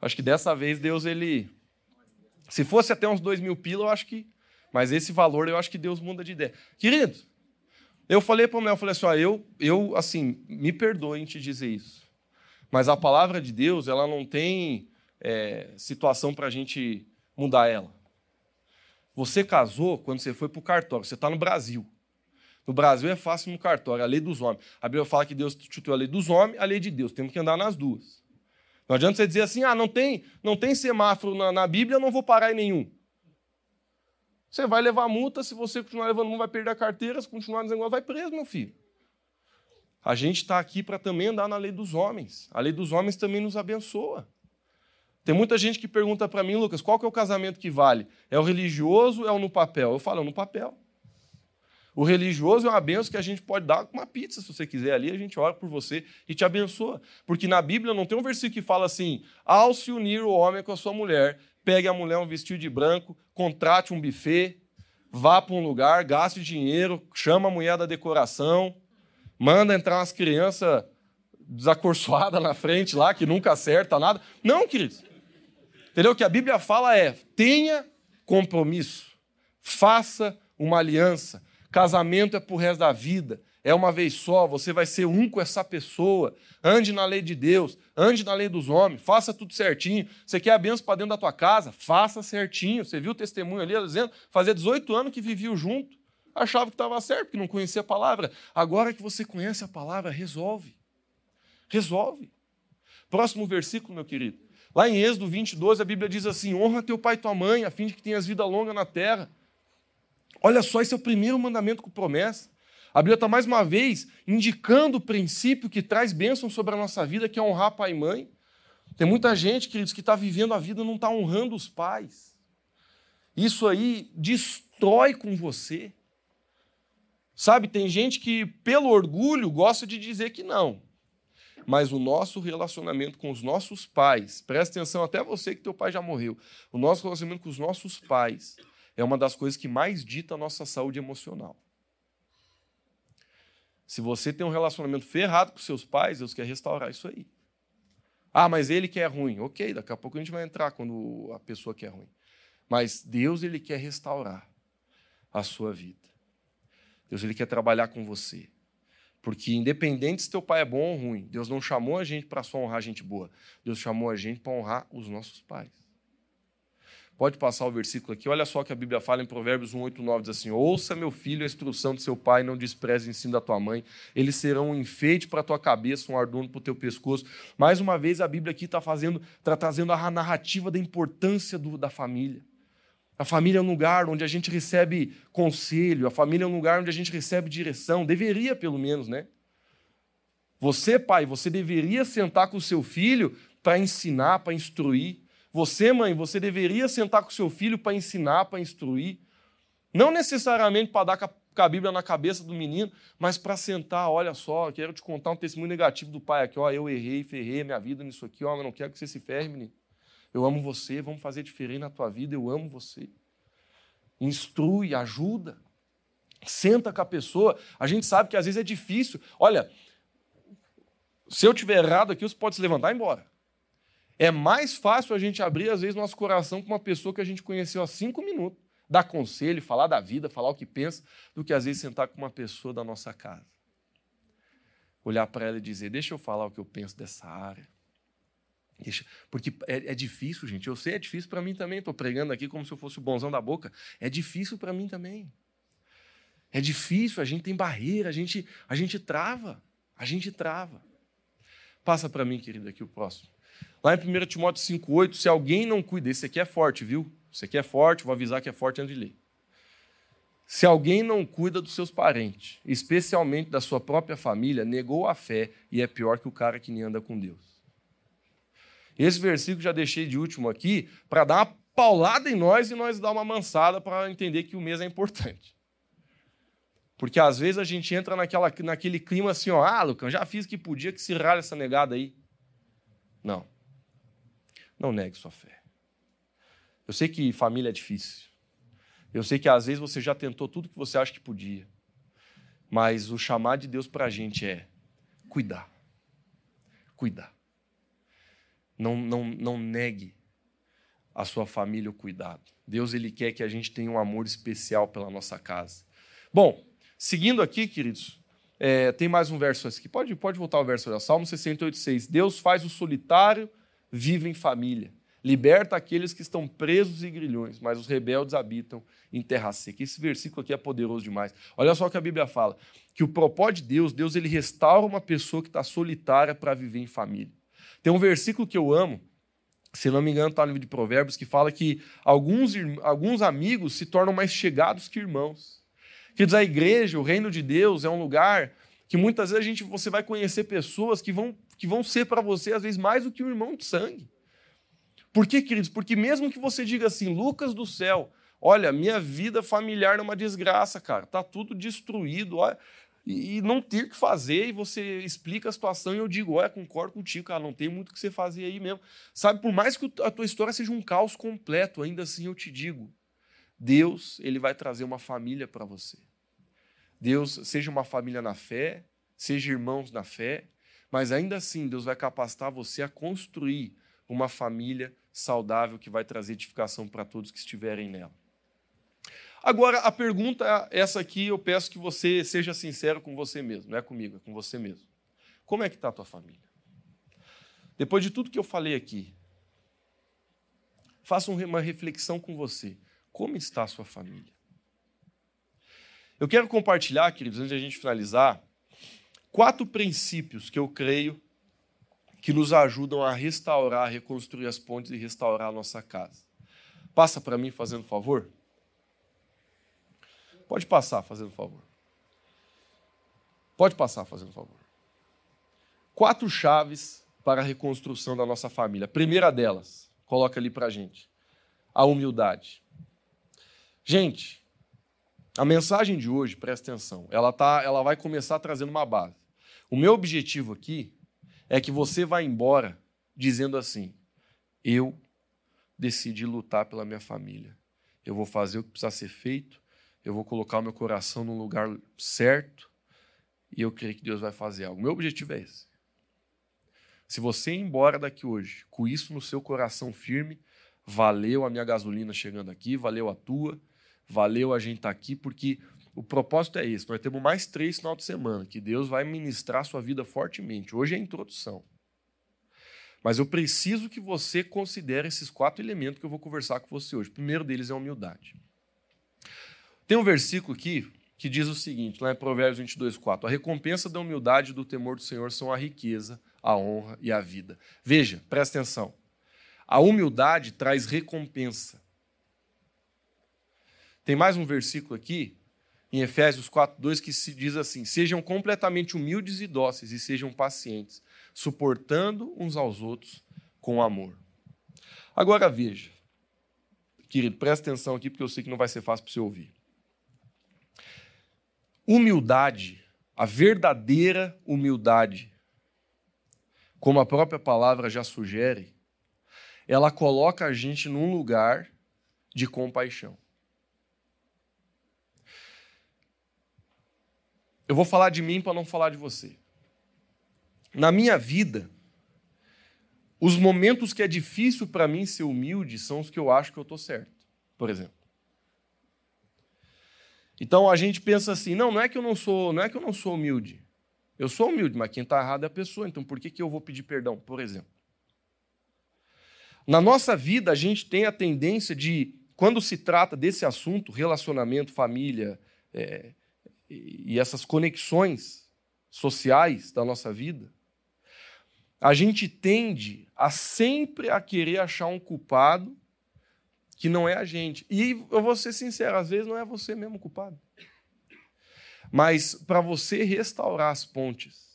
Acho que dessa vez Deus, ele. Se fosse até uns dois mil pila, eu acho que mas esse valor eu acho que Deus muda de ideia. Querido, eu falei para a mulher, eu falei assim, ó, eu, eu, assim, me perdoe em te dizer isso. Mas a palavra de Deus, ela não tem é, situação para a gente mudar ela. Você casou quando você foi para o cartório, você está no Brasil. No Brasil é fácil no cartório, a lei dos homens. A Bíblia fala que Deus instituiu a lei dos homens, a lei de Deus. Temos que andar nas duas. Não adianta você dizer assim, ah, não tem, não tem semáforo na, na Bíblia, eu não vou parar em nenhum. Você vai levar multa, se você continuar levando multa, vai perder a carteira, se continuar dizendo vai preso, meu filho. A gente está aqui para também andar na lei dos homens. A lei dos homens também nos abençoa. Tem muita gente que pergunta para mim, Lucas, qual que é o casamento que vale? É o religioso ou é o no papel? Eu falo, é no papel. O religioso é uma benção que a gente pode dar com uma pizza, se você quiser ali, a gente ora por você e te abençoa. Porque na Bíblia não tem um versículo que fala assim: ao se unir o homem com a sua mulher, pegue a mulher um vestido de branco, contrate um buffet, vá para um lugar, gaste dinheiro, chama a mulher da decoração, manda entrar umas crianças desacorçoadas na frente lá, que nunca acerta nada. Não, queridos. Entendeu? O que a Bíblia fala é: tenha compromisso, faça uma aliança. Casamento é por resto da vida, é uma vez só, você vai ser um com essa pessoa. Ande na lei de Deus, ande na lei dos homens, faça tudo certinho. Você quer a benção para dentro da tua casa? Faça certinho. Você viu o testemunho ali dizendo, fazia 18 anos que viviam junto. Achava que estava certo, porque não conhecia a palavra. Agora que você conhece a palavra, resolve. Resolve. Próximo versículo, meu querido. Lá em Êxodo 20, 12, a Bíblia diz assim: honra teu pai e tua mãe, a fim de que tenhas vida longa na terra. Olha só, esse é o primeiro mandamento com promessa. A Bíblia está mais uma vez indicando o princípio que traz bênção sobre a nossa vida, que é honrar pai e mãe. Tem muita gente, queridos, que está vivendo a vida e não está honrando os pais. Isso aí destrói com você. Sabe, tem gente que, pelo orgulho, gosta de dizer que não. Mas o nosso relacionamento com os nossos pais, presta atenção, até você que teu pai já morreu, o nosso relacionamento com os nossos pais é uma das coisas que mais dita a nossa saúde emocional. Se você tem um relacionamento ferrado com seus pais, Deus quer restaurar isso aí. Ah, mas ele quer ruim. Ok, daqui a pouco a gente vai entrar quando a pessoa quer ruim. Mas Deus, ele quer restaurar a sua vida. Deus, ele quer trabalhar com você. Porque independente se teu pai é bom ou ruim, Deus não chamou a gente para só honrar gente boa. Deus chamou a gente para honrar os nossos pais. Pode passar o versículo aqui. Olha só que a Bíblia fala em Provérbios 1, 8, 9, diz assim: Ouça, meu filho, a instrução de seu pai, não despreze o ensino da tua mãe. Eles serão um enfeite para a tua cabeça, um ardono para o teu pescoço. Mais uma vez, a Bíblia aqui está fazendo, está trazendo a narrativa da importância do, da família. A família é um lugar onde a gente recebe conselho, a família é um lugar onde a gente recebe direção, deveria pelo menos, né? Você, pai, você deveria sentar com o seu filho para ensinar, para instruir. Você, mãe, você deveria sentar com seu filho para ensinar, para instruir. Não necessariamente para dar com a Bíblia na cabeça do menino, mas para sentar, olha só, quero te contar um testemunho negativo do pai aqui, ó, eu errei, ferrei minha vida nisso aqui, ó, mas não quero que você se ferre, menino. Eu amo você, vamos fazer diferente na tua vida, eu amo você. Instrui, ajuda. Senta com a pessoa. A gente sabe que às vezes é difícil. Olha, se eu tiver errado aqui, você pode se levantar e ir embora. É mais fácil a gente abrir, às vezes, nosso coração com uma pessoa que a gente conheceu há cinco minutos, dar conselho, falar da vida, falar o que pensa, do que às vezes sentar com uma pessoa da nossa casa. Olhar para ela e dizer: Deixa eu falar o que eu penso dessa área. Porque é, é, difícil, gente. Eu sei, é difícil para mim também. Estou pregando aqui como se eu fosse o bonzão da boca. É difícil para mim também. É difícil, a gente tem barreira, a gente, a gente trava. A gente trava. Passa para mim, querido, aqui o próximo. Lá em 1 Timóteo 5,8, se alguém não cuida, esse aqui é forte, viu? Esse aqui é forte, vou avisar que é forte antes de ler. Se alguém não cuida dos seus parentes, especialmente da sua própria família, negou a fé e é pior que o cara que nem anda com Deus. Esse versículo já deixei de último aqui para dar uma paulada em nós e nós dar uma mansada para entender que o mês é importante. Porque às vezes a gente entra naquela, naquele clima assim, ó, ah, Lucão, já fiz que podia, que se ralha essa negada aí. Não. Não negue sua fé. Eu sei que família é difícil. Eu sei que às vezes você já tentou tudo que você acha que podia. Mas o chamar de Deus para a gente é cuidar. Cuidar. Não, não, não negue a sua família o cuidado. Deus ele quer que a gente tenha um amor especial pela nossa casa. Bom, seguindo aqui, queridos, é, tem mais um verso aqui. Pode, pode voltar ao verso da Salmo 68,6. Deus faz o solitário vive em família. Liberta aqueles que estão presos e grilhões, mas os rebeldes habitam em terra seca. Esse versículo aqui é poderoso demais. Olha só o que a Bíblia fala: que o propósito de Deus, Deus ele restaura uma pessoa que está solitária para viver em família. Tem um versículo que eu amo, se não me engano, está no livro de Provérbios, que fala que alguns, alguns amigos se tornam mais chegados que irmãos. Quer dizer, a igreja, o reino de Deus, é um lugar que muitas vezes a gente, você vai conhecer pessoas que vão, que vão ser para você, às vezes, mais do que um irmão de sangue. Por quê, queridos? Porque mesmo que você diga assim, Lucas do céu, Olha, minha vida familiar é uma desgraça, cara. Tá tudo destruído. Olha, e não ter o que fazer, e você explica a situação e eu digo, olha, concordo contigo, cara, não tem muito o que você fazer aí mesmo. Sabe, por mais que a tua história seja um caos completo, ainda assim eu te digo, Deus, ele vai trazer uma família para você. Deus, seja uma família na fé, seja irmãos na fé, mas ainda assim Deus vai capacitar você a construir uma família saudável que vai trazer edificação para todos que estiverem nela. Agora, a pergunta, essa aqui, eu peço que você seja sincero com você mesmo, não é comigo, é com você mesmo. Como é que está a tua família? Depois de tudo que eu falei aqui, faça uma reflexão com você. Como está a sua família? Eu quero compartilhar, queridos, antes de a gente finalizar, quatro princípios que eu creio que nos ajudam a restaurar, reconstruir as pontes e restaurar a nossa casa. Passa para mim, fazendo favor. Pode passar, fazendo favor. Pode passar, fazendo favor. Quatro chaves para a reconstrução da nossa família. A primeira delas, coloca ali para gente, a humildade. Gente, a mensagem de hoje, presta atenção, ela, tá, ela vai começar trazendo uma base. O meu objetivo aqui é que você vá embora dizendo assim: eu decidi lutar pela minha família. Eu vou fazer o que precisa ser feito, eu vou colocar o meu coração no lugar certo e eu creio que Deus vai fazer algo. Meu objetivo é esse. Se você ir embora daqui hoje com isso no seu coração firme, valeu a minha gasolina chegando aqui, valeu a tua, valeu a gente estar tá aqui, porque o propósito é esse. Nós temos mais três final de semana, que Deus vai ministrar a sua vida fortemente. Hoje é a introdução. Mas eu preciso que você considere esses quatro elementos que eu vou conversar com você hoje. O primeiro deles é a humildade. Tem um versículo aqui que diz o seguinte, lá em Provérbios 22, 4. A recompensa da humildade e do temor do Senhor são a riqueza, a honra e a vida. Veja, presta atenção. A humildade traz recompensa. Tem mais um versículo aqui, em Efésios 4, 2, que se diz assim: Sejam completamente humildes e dóceis e sejam pacientes, suportando uns aos outros com amor. Agora veja, querido, presta atenção aqui, porque eu sei que não vai ser fácil para você ouvir. Humildade, a verdadeira humildade, como a própria palavra já sugere, ela coloca a gente num lugar de compaixão. Eu vou falar de mim para não falar de você. Na minha vida, os momentos que é difícil para mim ser humilde são os que eu acho que eu estou certo, por exemplo. Então a gente pensa assim, não, não é que eu não sou, não é que eu não sou humilde. Eu sou humilde, mas quem está errado é a pessoa. Então por que, que eu vou pedir perdão, por exemplo? Na nossa vida, a gente tem a tendência de, quando se trata desse assunto, relacionamento, família é, e essas conexões sociais da nossa vida, a gente tende a sempre a querer achar um culpado que não é a gente. E eu vou ser sincero, às vezes não é você mesmo culpado. Mas para você restaurar as pontes,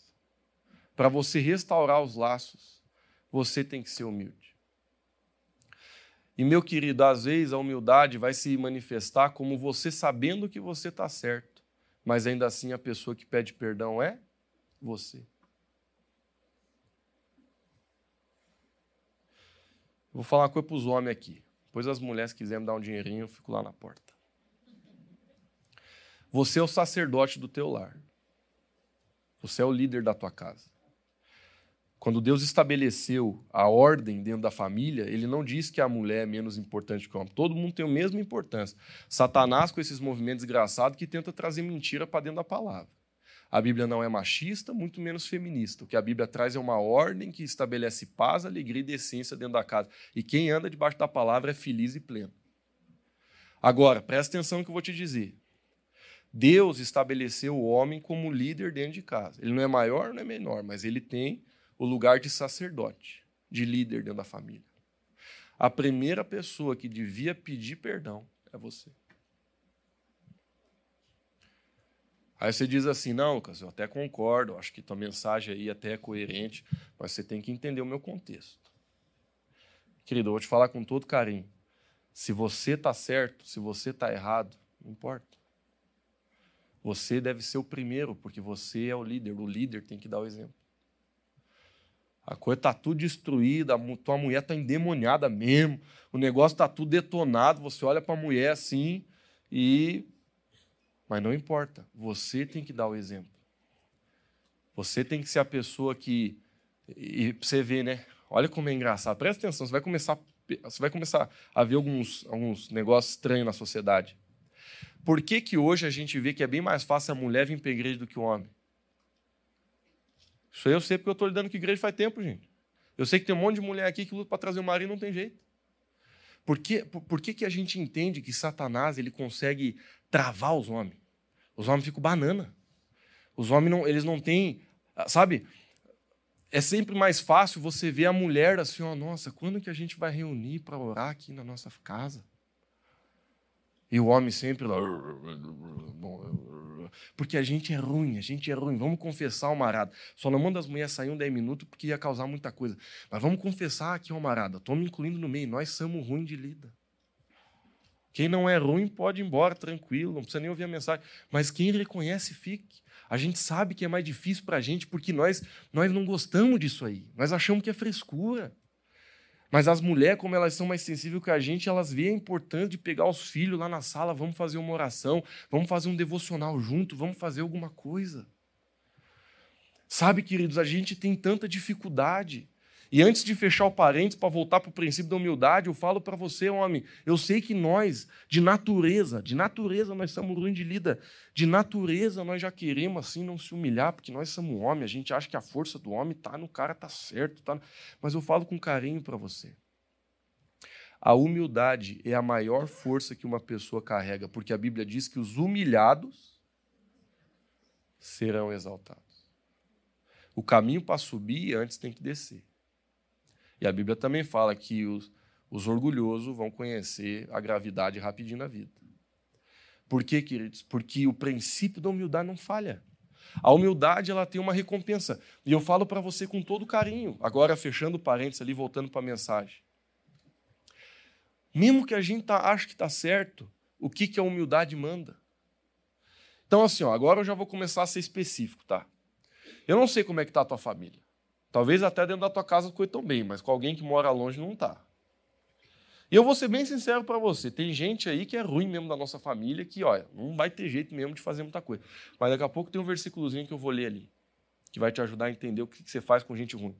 para você restaurar os laços, você tem que ser humilde. E meu querido, às vezes a humildade vai se manifestar como você sabendo que você está certo, mas ainda assim a pessoa que pede perdão é você. Vou falar uma coisa para os homens aqui. Depois as mulheres quiserem dar um dinheirinho, eu fico lá na porta. Você é o sacerdote do teu lar. Você é o líder da tua casa. Quando Deus estabeleceu a ordem dentro da família, ele não diz que a mulher é menos importante que o homem. Todo mundo tem a mesma importância. Satanás, com esses movimentos engraçados, que tenta trazer mentira para dentro da palavra. A Bíblia não é machista, muito menos feminista. O que a Bíblia traz é uma ordem que estabelece paz, alegria e decência dentro da casa. E quem anda debaixo da palavra é feliz e pleno. Agora, presta atenção no que eu vou te dizer. Deus estabeleceu o homem como líder dentro de casa. Ele não é maior, não é menor, mas ele tem o lugar de sacerdote, de líder dentro da família. A primeira pessoa que devia pedir perdão é você. Aí você diz assim: não, Lucas, eu até concordo, acho que tua mensagem aí até é coerente, mas você tem que entender o meu contexto. Querido, eu vou te falar com todo carinho. Se você está certo, se você está errado, não importa. Você deve ser o primeiro, porque você é o líder. O líder tem que dar o exemplo. A coisa está tudo destruída, a tua mulher está endemoniada mesmo, o negócio está tudo detonado. Você olha para a mulher assim e. Mas não importa, você tem que dar o exemplo. Você tem que ser a pessoa que. E você vê, né? Olha como é engraçado. Presta atenção, você vai começar, você vai começar a ver alguns, alguns negócios estranhos na sociedade. Por que, que hoje a gente vê que é bem mais fácil a mulher vir para a igreja do que o homem? Isso aí eu sei porque eu estou lidando com igreja faz tempo, gente. Eu sei que tem um monte de mulher aqui que luta para trazer o marido e não tem jeito. Por, que, por, por que, que a gente entende que Satanás ele consegue travar os homens? Os homens ficam banana. Os homens não, eles não têm. Sabe? É sempre mais fácil você ver a mulher assim, ó, nossa, quando que a gente vai reunir para orar aqui na nossa casa? E o homem sempre lá. Porque a gente é ruim, a gente é ruim. Vamos confessar, o marada. Só não manda as mulheres sair um 10 minutos porque ia causar muita coisa. Mas vamos confessar aqui, ó, marada. Estou me incluindo no meio. Nós somos ruins de lida. Quem não é ruim pode ir embora tranquilo, não precisa nem ouvir a mensagem. Mas quem reconhece, fique. A gente sabe que é mais difícil para a gente porque nós, nós não gostamos disso aí. Nós achamos que é frescura. Mas as mulheres, como elas são mais sensíveis que a gente, elas veem a importância de pegar os filhos lá na sala, vamos fazer uma oração, vamos fazer um devocional junto, vamos fazer alguma coisa. Sabe, queridos, a gente tem tanta dificuldade e antes de fechar o parênteses, para voltar para o princípio da humildade, eu falo para você, homem, eu sei que nós, de natureza, de natureza nós somos ruins de lida, de natureza nós já queremos assim não se humilhar, porque nós somos homem, a gente acha que a força do homem está no cara, está certo, tá... mas eu falo com carinho para você. A humildade é a maior força que uma pessoa carrega, porque a Bíblia diz que os humilhados serão exaltados. O caminho para subir antes tem que descer. E a Bíblia também fala que os, os orgulhosos vão conhecer a gravidade rapidinho na vida. Por quê, queridos? Porque o princípio da humildade não falha. A humildade ela tem uma recompensa. E eu falo para você com todo carinho, agora fechando parênteses ali, voltando para a mensagem. Mesmo que a gente tá, ache que está certo, o que, que a humildade manda? Então, assim, ó, agora eu já vou começar a ser específico, tá? Eu não sei como é que está a tua família. Talvez até dentro da tua casa as coisas estão bem, mas com alguém que mora longe não está. E eu vou ser bem sincero para você, tem gente aí que é ruim mesmo da nossa família, que, olha, não vai ter jeito mesmo de fazer muita coisa. Mas daqui a pouco tem um versículozinho que eu vou ler ali, que vai te ajudar a entender o que você faz com gente ruim.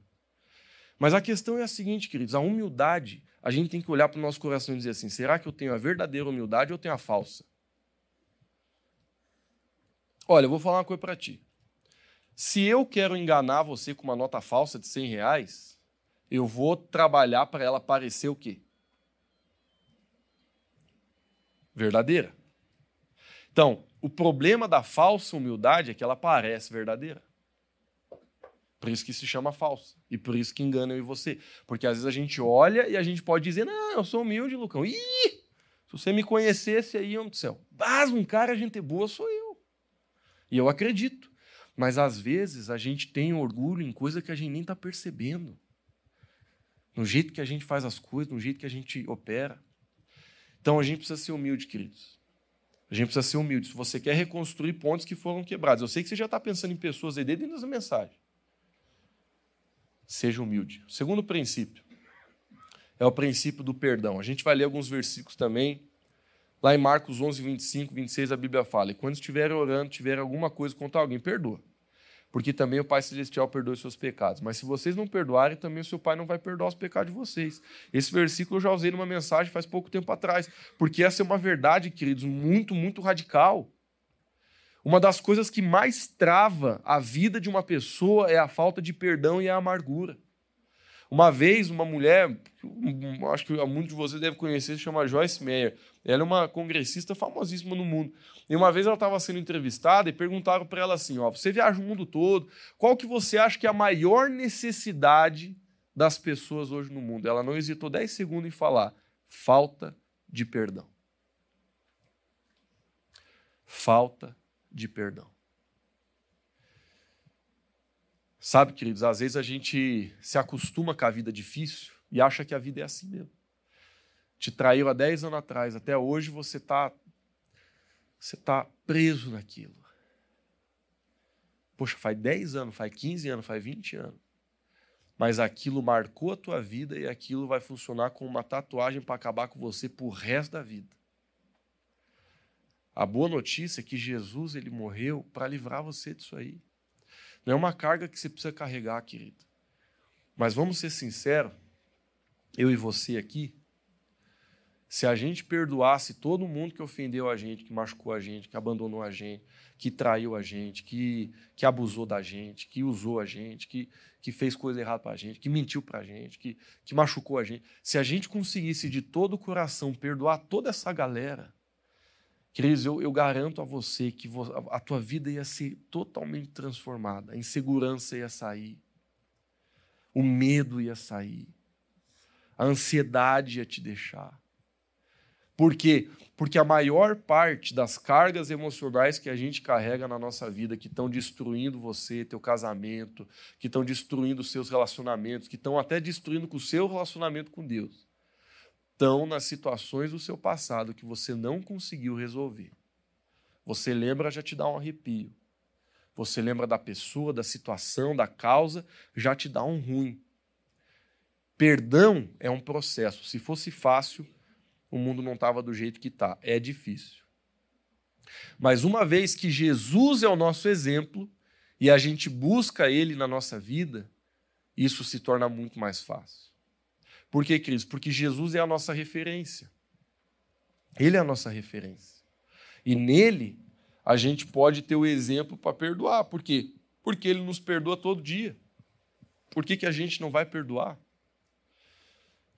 Mas a questão é a seguinte, queridos, a humildade, a gente tem que olhar para o nosso coração e dizer assim, será que eu tenho a verdadeira humildade ou eu tenho a falsa? Olha, eu vou falar uma coisa para ti. Se eu quero enganar você com uma nota falsa de 100 reais, eu vou trabalhar para ela parecer o quê? Verdadeira. Então, o problema da falsa humildade é que ela parece verdadeira. Por isso que se chama falsa. E por isso que engana eu e você. Porque às vezes a gente olha e a gente pode dizer: Não, eu sou humilde, Lucão. Ih, se você me conhecesse aí, homem do céu. Mas um cara, gente boa, sou eu. E eu acredito. Mas às vezes a gente tem orgulho em coisa que a gente nem está percebendo. No jeito que a gente faz as coisas, no jeito que a gente opera. Então a gente precisa ser humilde, queridos. A gente precisa ser humilde. Se você quer reconstruir pontos que foram quebrados, eu sei que você já está pensando em pessoas aí dentro dessa mensagem. Seja humilde. O segundo princípio é o princípio do perdão. A gente vai ler alguns versículos também Lá em Marcos 11, 25, 26, a Bíblia fala: E quando estiverem orando, tiver alguma coisa contra alguém, perdoa. Porque também o Pai Celestial perdoa os seus pecados. Mas se vocês não perdoarem, também o seu Pai não vai perdoar os pecados de vocês. Esse versículo eu já usei numa mensagem faz pouco tempo atrás. Porque essa é uma verdade, queridos, muito, muito radical. Uma das coisas que mais trava a vida de uma pessoa é a falta de perdão e a amargura. Uma vez, uma mulher, acho que muitos de vocês devem conhecer, se chama Joyce Meyer. Ela é uma congressista famosíssima no mundo. E uma vez ela estava sendo entrevistada e perguntaram para ela assim: ó, você viaja o mundo todo, qual que você acha que é a maior necessidade das pessoas hoje no mundo? Ela não hesitou 10 segundos em falar: falta de perdão. Falta de perdão. Sabe, queridos, às vezes a gente se acostuma com a vida difícil e acha que a vida é assim mesmo. te traiu há 10 anos atrás, até hoje você está você tá preso naquilo. Poxa, faz 10 anos, faz 15 anos, faz 20 anos. Mas aquilo marcou a tua vida e aquilo vai funcionar como uma tatuagem para acabar com você por resto da vida. A boa notícia é que Jesus ele morreu para livrar você disso aí. Não é uma carga que você precisa carregar, querido. Mas vamos ser sinceros, eu e você aqui, se a gente perdoasse todo mundo que ofendeu a gente, que machucou a gente, que abandonou a gente, que traiu a gente, que, que abusou da gente, que usou a gente, que, que fez coisa errada para a gente, que mentiu para a gente, que, que machucou a gente, se a gente conseguisse de todo o coração perdoar toda essa galera, Cris, eu, eu garanto a você que a tua vida ia ser totalmente transformada, a insegurança ia sair, o medo ia sair, a ansiedade ia te deixar. Por quê? Porque a maior parte das cargas emocionais que a gente carrega na nossa vida, que estão destruindo você, teu casamento, que estão destruindo os seus relacionamentos, que estão até destruindo o seu relacionamento com Deus, estão nas situações do seu passado que você não conseguiu resolver. Você lembra, já te dá um arrepio. Você lembra da pessoa, da situação, da causa, já te dá um ruim. Perdão é um processo. Se fosse fácil, o mundo não estava do jeito que está. É difícil. Mas uma vez que Jesus é o nosso exemplo e a gente busca ele na nossa vida, isso se torna muito mais fácil. Por que, Cris? Porque Jesus é a nossa referência. Ele é a nossa referência. E nele a gente pode ter o exemplo para perdoar. Por quê? Porque ele nos perdoa todo dia. Por que, que a gente não vai perdoar?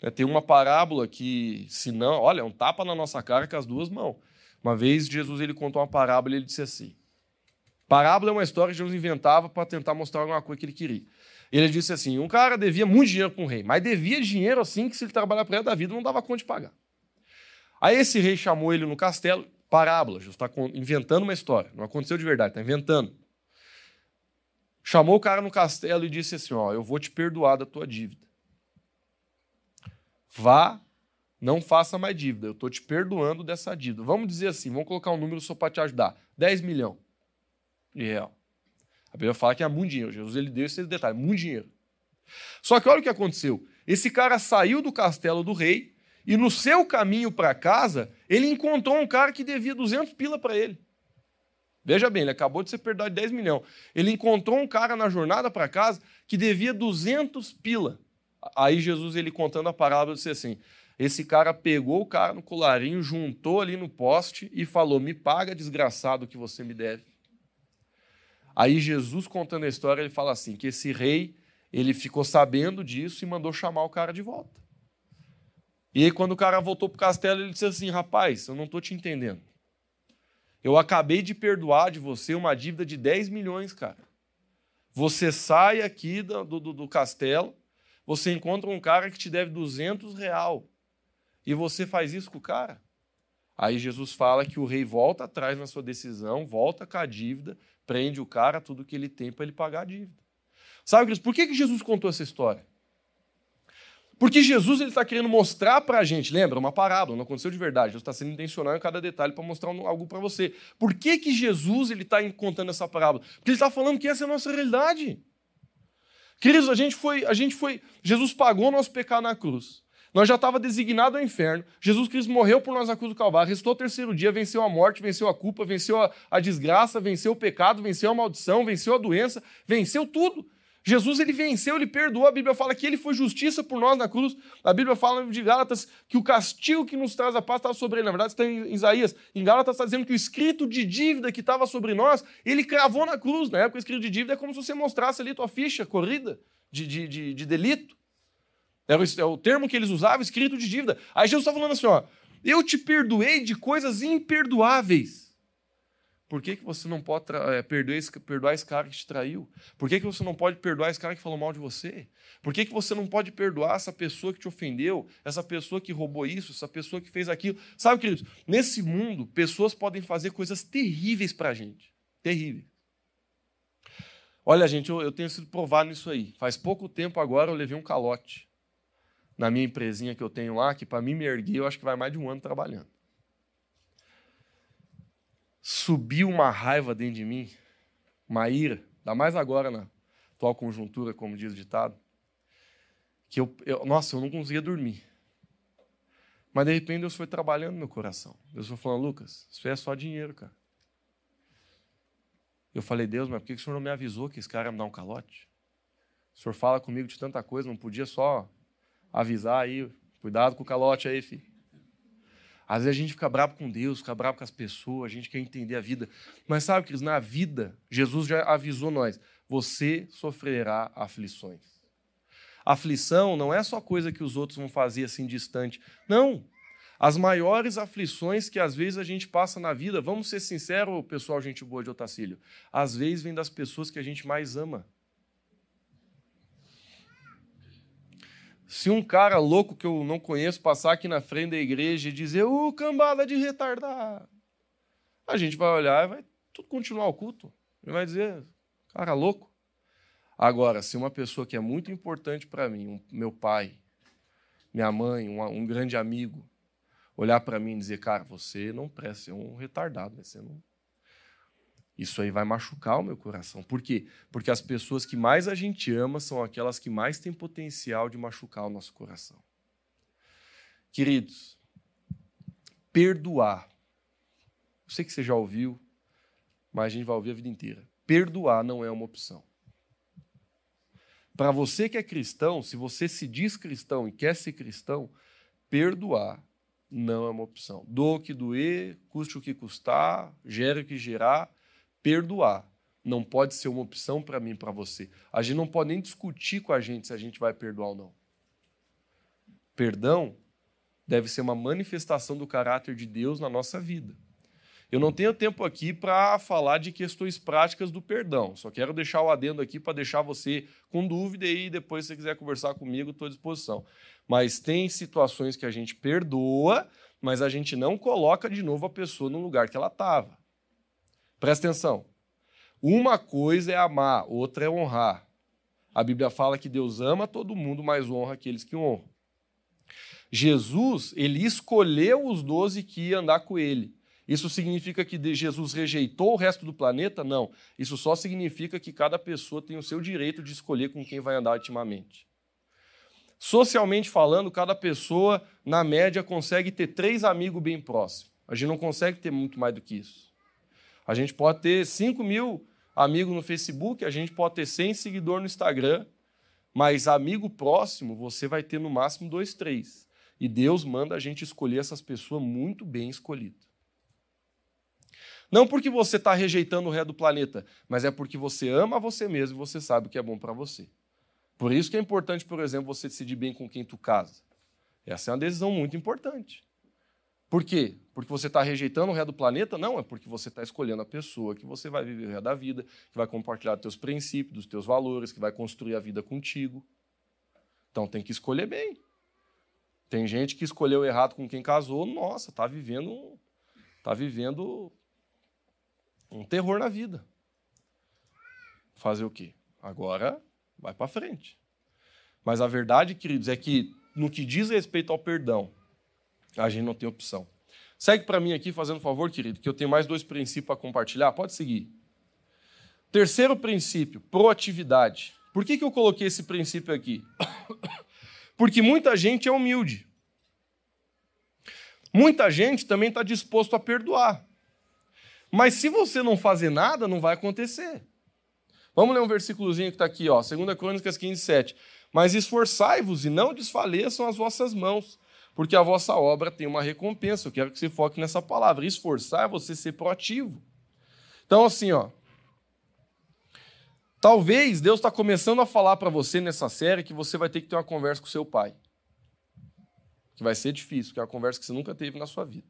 É, tem uma parábola que, se não, olha, é um tapa na nossa cara com as duas mãos. Uma vez Jesus ele contou uma parábola e ele disse assim: Parábola é uma história que Jesus inventava para tentar mostrar alguma coisa que ele queria. Ele disse assim: um cara devia muito dinheiro com o rei, mas devia dinheiro assim que se ele trabalhar para ele da vida não dava conta de pagar. Aí esse rei chamou ele no castelo, parábola, Jesus está inventando uma história, não aconteceu de verdade, está inventando. Chamou o cara no castelo e disse assim: Ó, eu vou te perdoar da tua dívida. Vá, não faça mais dívida. Eu estou te perdoando dessa dívida. Vamos dizer assim, vamos colocar um número só para te ajudar. 10 milhões de real. A Bíblia fala que é muito dinheiro. Jesus ele deu esse detalhe, muito dinheiro. Só que olha o que aconteceu. Esse cara saiu do castelo do rei e no seu caminho para casa, ele encontrou um cara que devia 200 pila para ele. Veja bem, ele acabou de ser perdoado de 10 milhões. Ele encontrou um cara na jornada para casa que devia 200 pila. Aí Jesus, ele contando a parábola, disse assim: esse cara pegou o cara no colarinho, juntou ali no poste e falou: Me paga, desgraçado, o que você me deve. Aí Jesus, contando a história, ele fala assim: que esse rei ele ficou sabendo disso e mandou chamar o cara de volta. E aí, quando o cara voltou para o castelo, ele disse assim: Rapaz, eu não estou te entendendo. Eu acabei de perdoar de você uma dívida de 10 milhões, cara. Você sai aqui do, do, do castelo você encontra um cara que te deve 200 real e você faz isso com o cara. Aí Jesus fala que o rei volta atrás na sua decisão, volta com a dívida, prende o cara, tudo que ele tem para ele pagar a dívida. Sabe, Cristo, por que, que Jesus contou essa história? Porque Jesus está querendo mostrar para a gente, lembra? Uma parábola, não aconteceu de verdade. Jesus está sendo intencional em cada detalhe para mostrar algo para você. Por que, que Jesus ele está contando essa parábola? Porque ele está falando que essa é a nossa realidade. Queridos, a gente foi, a gente foi, Jesus pagou nosso pecado na cruz. Nós já estava designado ao inferno. Jesus Cristo morreu por nós na cruz do Calvário, restou o terceiro dia, venceu a morte, venceu a culpa, venceu a, a desgraça, venceu o pecado, venceu a maldição, venceu a doença, venceu tudo. Jesus ele venceu, ele perdoou. A Bíblia fala que ele foi justiça por nós na cruz. A Bíblia fala de Gálatas que o castigo que nos traz a paz estava sobre ele. Na verdade, está em Isaías. Em Gálatas está dizendo que o escrito de dívida que estava sobre nós, ele cravou na cruz. Na época, o escrito de dívida é como se você mostrasse ali tua ficha corrida de, de, de, de delito. Era o, é o termo que eles usavam, escrito de dívida. Aí Jesus está falando assim: ó, eu te perdoei de coisas imperdoáveis. Por que, que você não pode é, perdoar, esse, perdoar esse cara que te traiu? Por que, que você não pode perdoar esse cara que falou mal de você? Por que, que você não pode perdoar essa pessoa que te ofendeu, essa pessoa que roubou isso, essa pessoa que fez aquilo? Sabe, queridos, nesse mundo, pessoas podem fazer coisas terríveis para a gente. Terríveis. Olha, gente, eu, eu tenho sido provado nisso aí. Faz pouco tempo agora eu levei um calote. Na minha empresinha que eu tenho lá, que para mim me erguer, eu acho que vai mais de um ano trabalhando. Subiu uma raiva dentro de mim, uma ira, ainda mais agora na atual conjuntura, como diz o ditado, que eu, eu nossa, eu não conseguia dormir. Mas de repente Deus foi trabalhando no meu coração. Deus foi falando, Lucas, isso é só dinheiro, cara. Eu falei, Deus, mas por que o senhor não me avisou que esse cara ia me dar um calote? O senhor fala comigo de tanta coisa, não podia só avisar aí, cuidado com o calote aí, filho. Às vezes a gente fica bravo com Deus, fica bravo com as pessoas, a gente quer entender a vida. Mas sabe, que na vida, Jesus já avisou nós: você sofrerá aflições. Aflição não é só coisa que os outros vão fazer assim distante. Não. As maiores aflições que às vezes a gente passa na vida, vamos ser sinceros, pessoal, gente boa de Otacílio, às vezes vem das pessoas que a gente mais ama. Se um cara louco que eu não conheço passar aqui na frente da igreja e dizer, ô, cambada de retardado, a gente vai olhar e vai tudo continuar o culto. Vai dizer, cara louco. Agora, se uma pessoa que é muito importante para mim, um, meu pai, minha mãe, um, um grande amigo, olhar para mim e dizer, cara, você não presta, você é um retardado, você não isso aí vai machucar o meu coração. Por quê? Porque as pessoas que mais a gente ama são aquelas que mais têm potencial de machucar o nosso coração. Queridos, perdoar. Eu sei que você já ouviu, mas a gente vai ouvir a vida inteira. Perdoar não é uma opção. Para você que é cristão, se você se diz cristão e quer ser cristão, perdoar não é uma opção. Doa o que doer, custe o que custar, gere o que gerar, perdoar não pode ser uma opção para mim para você. A gente não pode nem discutir com a gente se a gente vai perdoar ou não. Perdão deve ser uma manifestação do caráter de Deus na nossa vida. Eu não tenho tempo aqui para falar de questões práticas do perdão. Só quero deixar o adendo aqui para deixar você com dúvida e depois, se você quiser conversar comigo, estou à disposição. Mas tem situações que a gente perdoa, mas a gente não coloca de novo a pessoa no lugar que ela estava. Presta atenção. Uma coisa é amar, outra é honrar. A Bíblia fala que Deus ama todo mundo, mas honra aqueles que honram. Jesus, ele escolheu os doze que iam andar com ele. Isso significa que Jesus rejeitou o resto do planeta? Não. Isso só significa que cada pessoa tem o seu direito de escolher com quem vai andar intimamente. Socialmente falando, cada pessoa, na média, consegue ter três amigos bem próximos. A gente não consegue ter muito mais do que isso. A gente pode ter 5 mil amigos no Facebook, a gente pode ter 100 seguidores no Instagram, mas amigo próximo você vai ter no máximo dois, três. E Deus manda a gente escolher essas pessoas muito bem escolhidas. Não porque você está rejeitando o ré do planeta, mas é porque você ama você mesmo e você sabe o que é bom para você. Por isso que é importante, por exemplo, você decidir bem com quem tu casa. Essa é uma decisão muito importante. Por quê? Porque você está rejeitando o ré do planeta? Não, é porque você está escolhendo a pessoa que você vai viver o ré da vida, que vai compartilhar dos teus princípios, dos teus valores, que vai construir a vida contigo. Então tem que escolher bem. Tem gente que escolheu errado com quem casou, nossa, está vivendo, tá vivendo um terror na vida. Fazer o quê? Agora vai para frente. Mas a verdade, queridos, é que no que diz respeito ao perdão, a gente não tem opção. Segue para mim aqui, fazendo favor, querido, que eu tenho mais dois princípios para compartilhar. Pode seguir. Terceiro princípio, proatividade. Por que, que eu coloquei esse princípio aqui? Porque muita gente é humilde. Muita gente também está disposto a perdoar. Mas se você não fazer nada, não vai acontecer. Vamos ler um versículozinho que está aqui, ó, 2 Crônicas 15, 7. Mas esforçai-vos e não desfaleçam as vossas mãos, porque a vossa obra tem uma recompensa. Eu quero que você foque nessa palavra. Esforçar é você ser proativo. Então, assim, ó. Talvez Deus está começando a falar para você nessa série que você vai ter que ter uma conversa com seu pai. Que vai ser difícil, que é uma conversa que você nunca teve na sua vida.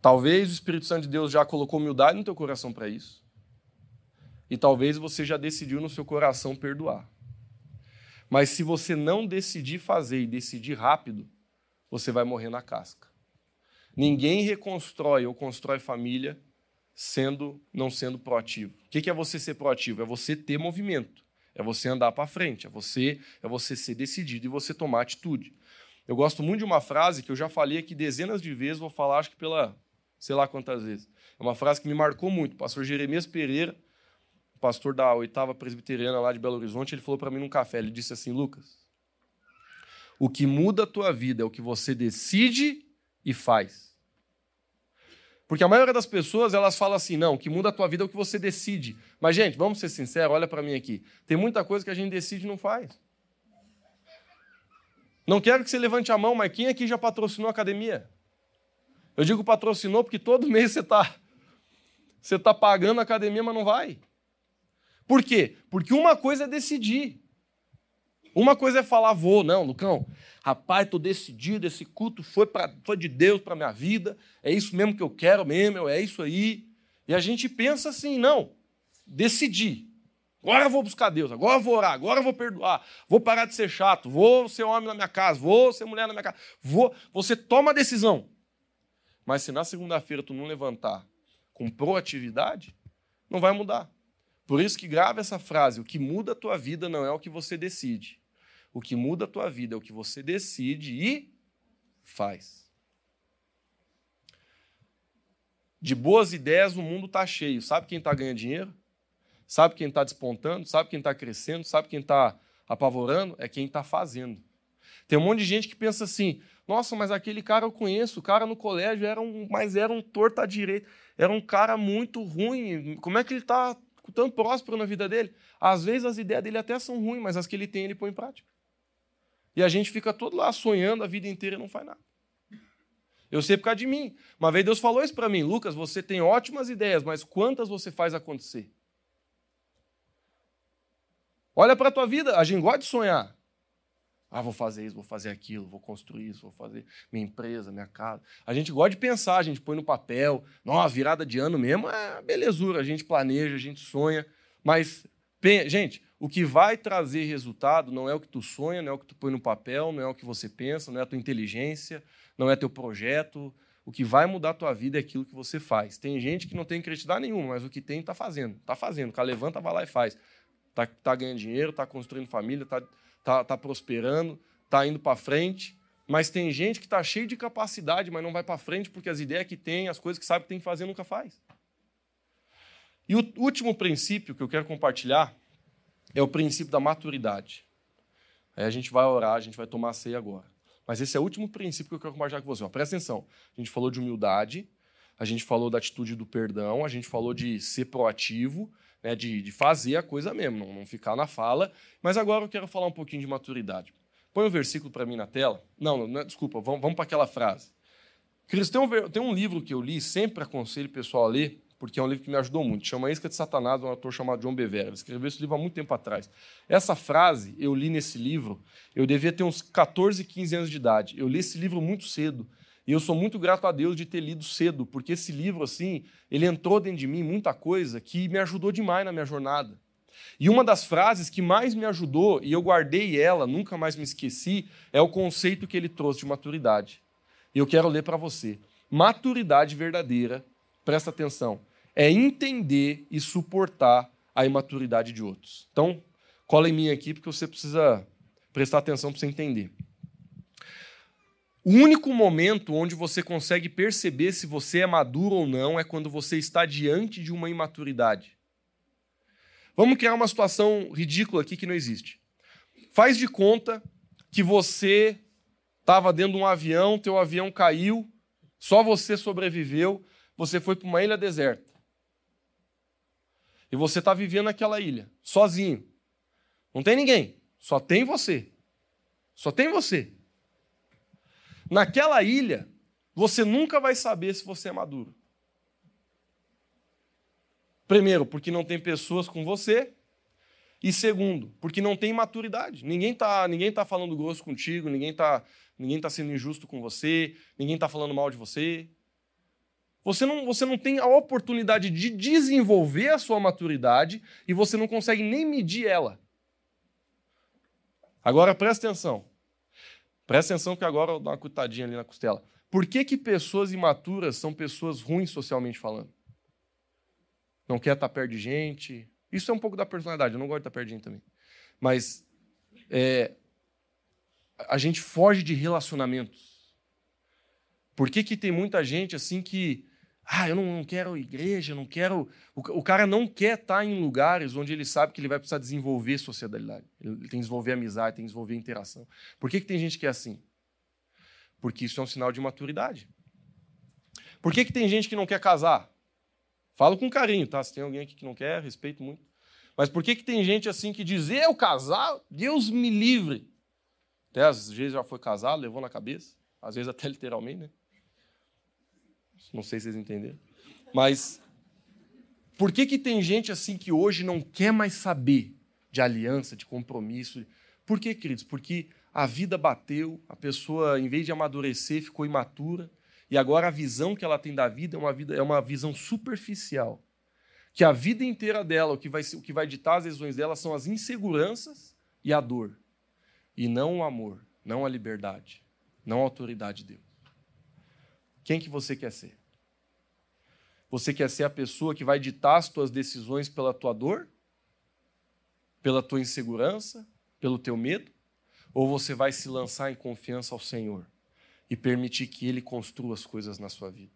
Talvez o Espírito Santo de Deus já colocou humildade no teu coração para isso. E talvez você já decidiu no seu coração perdoar. Mas se você não decidir fazer e decidir rápido, você vai morrer na casca. Ninguém reconstrói ou constrói família sendo não sendo proativo. O que é você ser proativo? É você ter movimento. É você andar para frente, é você, é você ser decidido e você tomar atitude. Eu gosto muito de uma frase que eu já falei aqui dezenas de vezes, vou falar acho que pela sei lá quantas vezes. É uma frase que me marcou muito. O pastor Jeremias Pereira, pastor da oitava presbiteriana lá de Belo Horizonte, ele falou para mim num café, ele disse assim, Lucas, o que muda a tua vida é o que você decide e faz. Porque a maioria das pessoas, elas falam assim, não, o que muda a tua vida é o que você decide. Mas, gente, vamos ser sinceros, olha para mim aqui. Tem muita coisa que a gente decide e não faz. Não quero que você levante a mão, mas quem aqui já patrocinou a academia? Eu digo patrocinou porque todo mês você está você tá pagando a academia, mas não vai. Por quê? Porque uma coisa é decidir. Uma coisa é falar, vou, não, Lucão, rapaz, estou decidido, esse culto foi, pra, foi de Deus para minha vida, é isso mesmo que eu quero mesmo, é isso aí. E a gente pensa assim, não, decidi. Agora eu vou buscar Deus, agora eu vou orar, agora eu vou perdoar, vou parar de ser chato, vou ser homem na minha casa, vou ser mulher na minha casa, vou. Você toma a decisão. Mas se na segunda-feira tu não levantar com proatividade, não vai mudar. Por isso que grava essa frase: o que muda a tua vida não é o que você decide. O que muda a tua vida é o que você decide e faz. De boas ideias o mundo está cheio. Sabe quem está ganhando dinheiro? Sabe quem está despontando? Sabe quem está crescendo? Sabe quem está apavorando? É quem está fazendo. Tem um monte de gente que pensa assim: nossa, mas aquele cara eu conheço, o cara no colégio era um, mas era um torta à direita, era um cara muito ruim. Como é que ele está tão próspero na vida dele? Às vezes as ideias dele até são ruins, mas as que ele tem ele põe em prática. E a gente fica todo lá sonhando a vida inteira e não faz nada. Eu sei por causa de mim. Uma vez Deus falou isso para mim, Lucas, você tem ótimas ideias, mas quantas você faz acontecer? Olha para a tua vida, a gente gosta de sonhar. Ah, vou fazer isso, vou fazer aquilo, vou construir isso, vou fazer minha empresa, minha casa. A gente gosta de pensar, a gente põe no papel. Nossa, virada de ano mesmo é belezura. A gente planeja, a gente sonha. Mas, gente, o que vai trazer resultado não é o que tu sonha, não é o que tu põe no papel, não é o que você pensa, não é a tua inteligência, não é teu projeto. O que vai mudar a tua vida é aquilo que você faz. Tem gente que não tem credibilidade nenhuma, mas o que tem está fazendo. Está fazendo. O cara levanta, vai lá e faz. Está tá ganhando dinheiro, está construindo família, está tá, tá prosperando, tá indo para frente. Mas tem gente que está cheio de capacidade, mas não vai para frente porque as ideias que tem, as coisas que sabe que tem que fazer, nunca faz. E o último princípio que eu quero compartilhar é o princípio da maturidade. Aí a gente vai orar, a gente vai tomar ceia agora. Mas esse é o último princípio que eu quero compartilhar com você. Ó, presta atenção. A gente falou de humildade, a gente falou da atitude do perdão, a gente falou de ser proativo, né, de, de fazer a coisa mesmo, não, não ficar na fala. Mas agora eu quero falar um pouquinho de maturidade. Põe o versículo para mim na tela. Não, não desculpa, vamos, vamos para aquela frase. Cristo, tem um, livro que eu li, sempre aconselho o pessoal a ler, porque é um livro que me ajudou muito. Chama Isca de Satanás, um autor chamado John Bevere. Ele escreveu esse livro há muito tempo atrás. Essa frase eu li nesse livro, eu devia ter uns 14, 15 anos de idade. Eu li esse livro muito cedo. E eu sou muito grato a Deus de ter lido cedo, porque esse livro, assim, ele entrou dentro de mim muita coisa que me ajudou demais na minha jornada. E uma das frases que mais me ajudou, e eu guardei ela, nunca mais me esqueci, é o conceito que ele trouxe de maturidade. E eu quero ler para você. Maturidade verdadeira, presta atenção, é entender e suportar a imaturidade de outros. Então, cola em mim aqui, porque você precisa prestar atenção para você entender. O único momento onde você consegue perceber se você é maduro ou não é quando você está diante de uma imaturidade. Vamos criar uma situação ridícula aqui que não existe. Faz de conta que você estava dentro de um avião, teu avião caiu, só você sobreviveu, você foi para uma ilha deserta. E você está vivendo naquela ilha, sozinho. Não tem ninguém, só tem você. Só tem você. Naquela ilha, você nunca vai saber se você é maduro. Primeiro, porque não tem pessoas com você. E segundo, porque não tem maturidade. Ninguém está ninguém tá falando grosso contigo, ninguém está ninguém tá sendo injusto com você, ninguém está falando mal de você. Você não, você não tem a oportunidade de desenvolver a sua maturidade e você não consegue nem medir ela. Agora presta atenção. Presta atenção que agora eu dar uma cutadinha ali na costela. Por que, que pessoas imaturas são pessoas ruins socialmente falando? Não quer estar perto de gente. Isso é um pouco da personalidade, eu não gosto de estar perto de gente também. Mas é, a gente foge de relacionamentos. Por que, que tem muita gente assim que. Ah, eu não, não quero igreja, não quero. O, o, cara não quer estar em lugares onde ele sabe que ele vai precisar desenvolver sociedade. Ele tem que desenvolver amizade, tem que desenvolver interação. Por que, que tem gente que é assim? Porque isso é um sinal de maturidade. Por que, que tem gente que não quer casar? Falo com carinho, tá? Se tem alguém aqui que não quer, respeito muito. Mas por que, que tem gente assim que diz, eu casar, Deus me livre? Até às vezes já foi casado, levou na cabeça, às vezes até literalmente, né? Não sei se vocês entenderam. Mas por que, que tem gente assim que hoje não quer mais saber de aliança, de compromisso? Por que, queridos? Porque a vida bateu, a pessoa, em vez de amadurecer, ficou imatura, e agora a visão que ela tem da vida é uma, vida, é uma visão superficial. Que a vida inteira dela, o que, vai, o que vai ditar as decisões dela são as inseguranças e a dor e não o amor, não a liberdade, não a autoridade de Deus. Quem que você quer ser? Você quer ser a pessoa que vai ditar as tuas decisões pela tua dor? Pela tua insegurança? Pelo teu medo? Ou você vai se lançar em confiança ao Senhor e permitir que Ele construa as coisas na sua vida?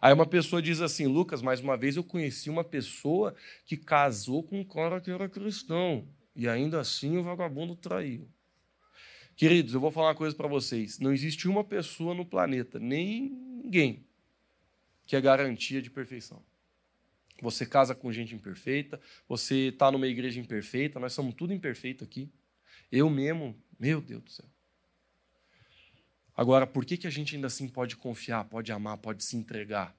Aí uma pessoa diz assim, Lucas, mais uma vez eu conheci uma pessoa que casou com um cara que era cristão e ainda assim o vagabundo traiu. Queridos, eu vou falar uma coisa para vocês. Não existe uma pessoa no planeta, nem ninguém, que é garantia de perfeição. Você casa com gente imperfeita, você está numa igreja imperfeita, nós somos tudo imperfeito aqui. Eu mesmo, meu Deus do céu. Agora, por que, que a gente ainda assim pode confiar, pode amar, pode se entregar?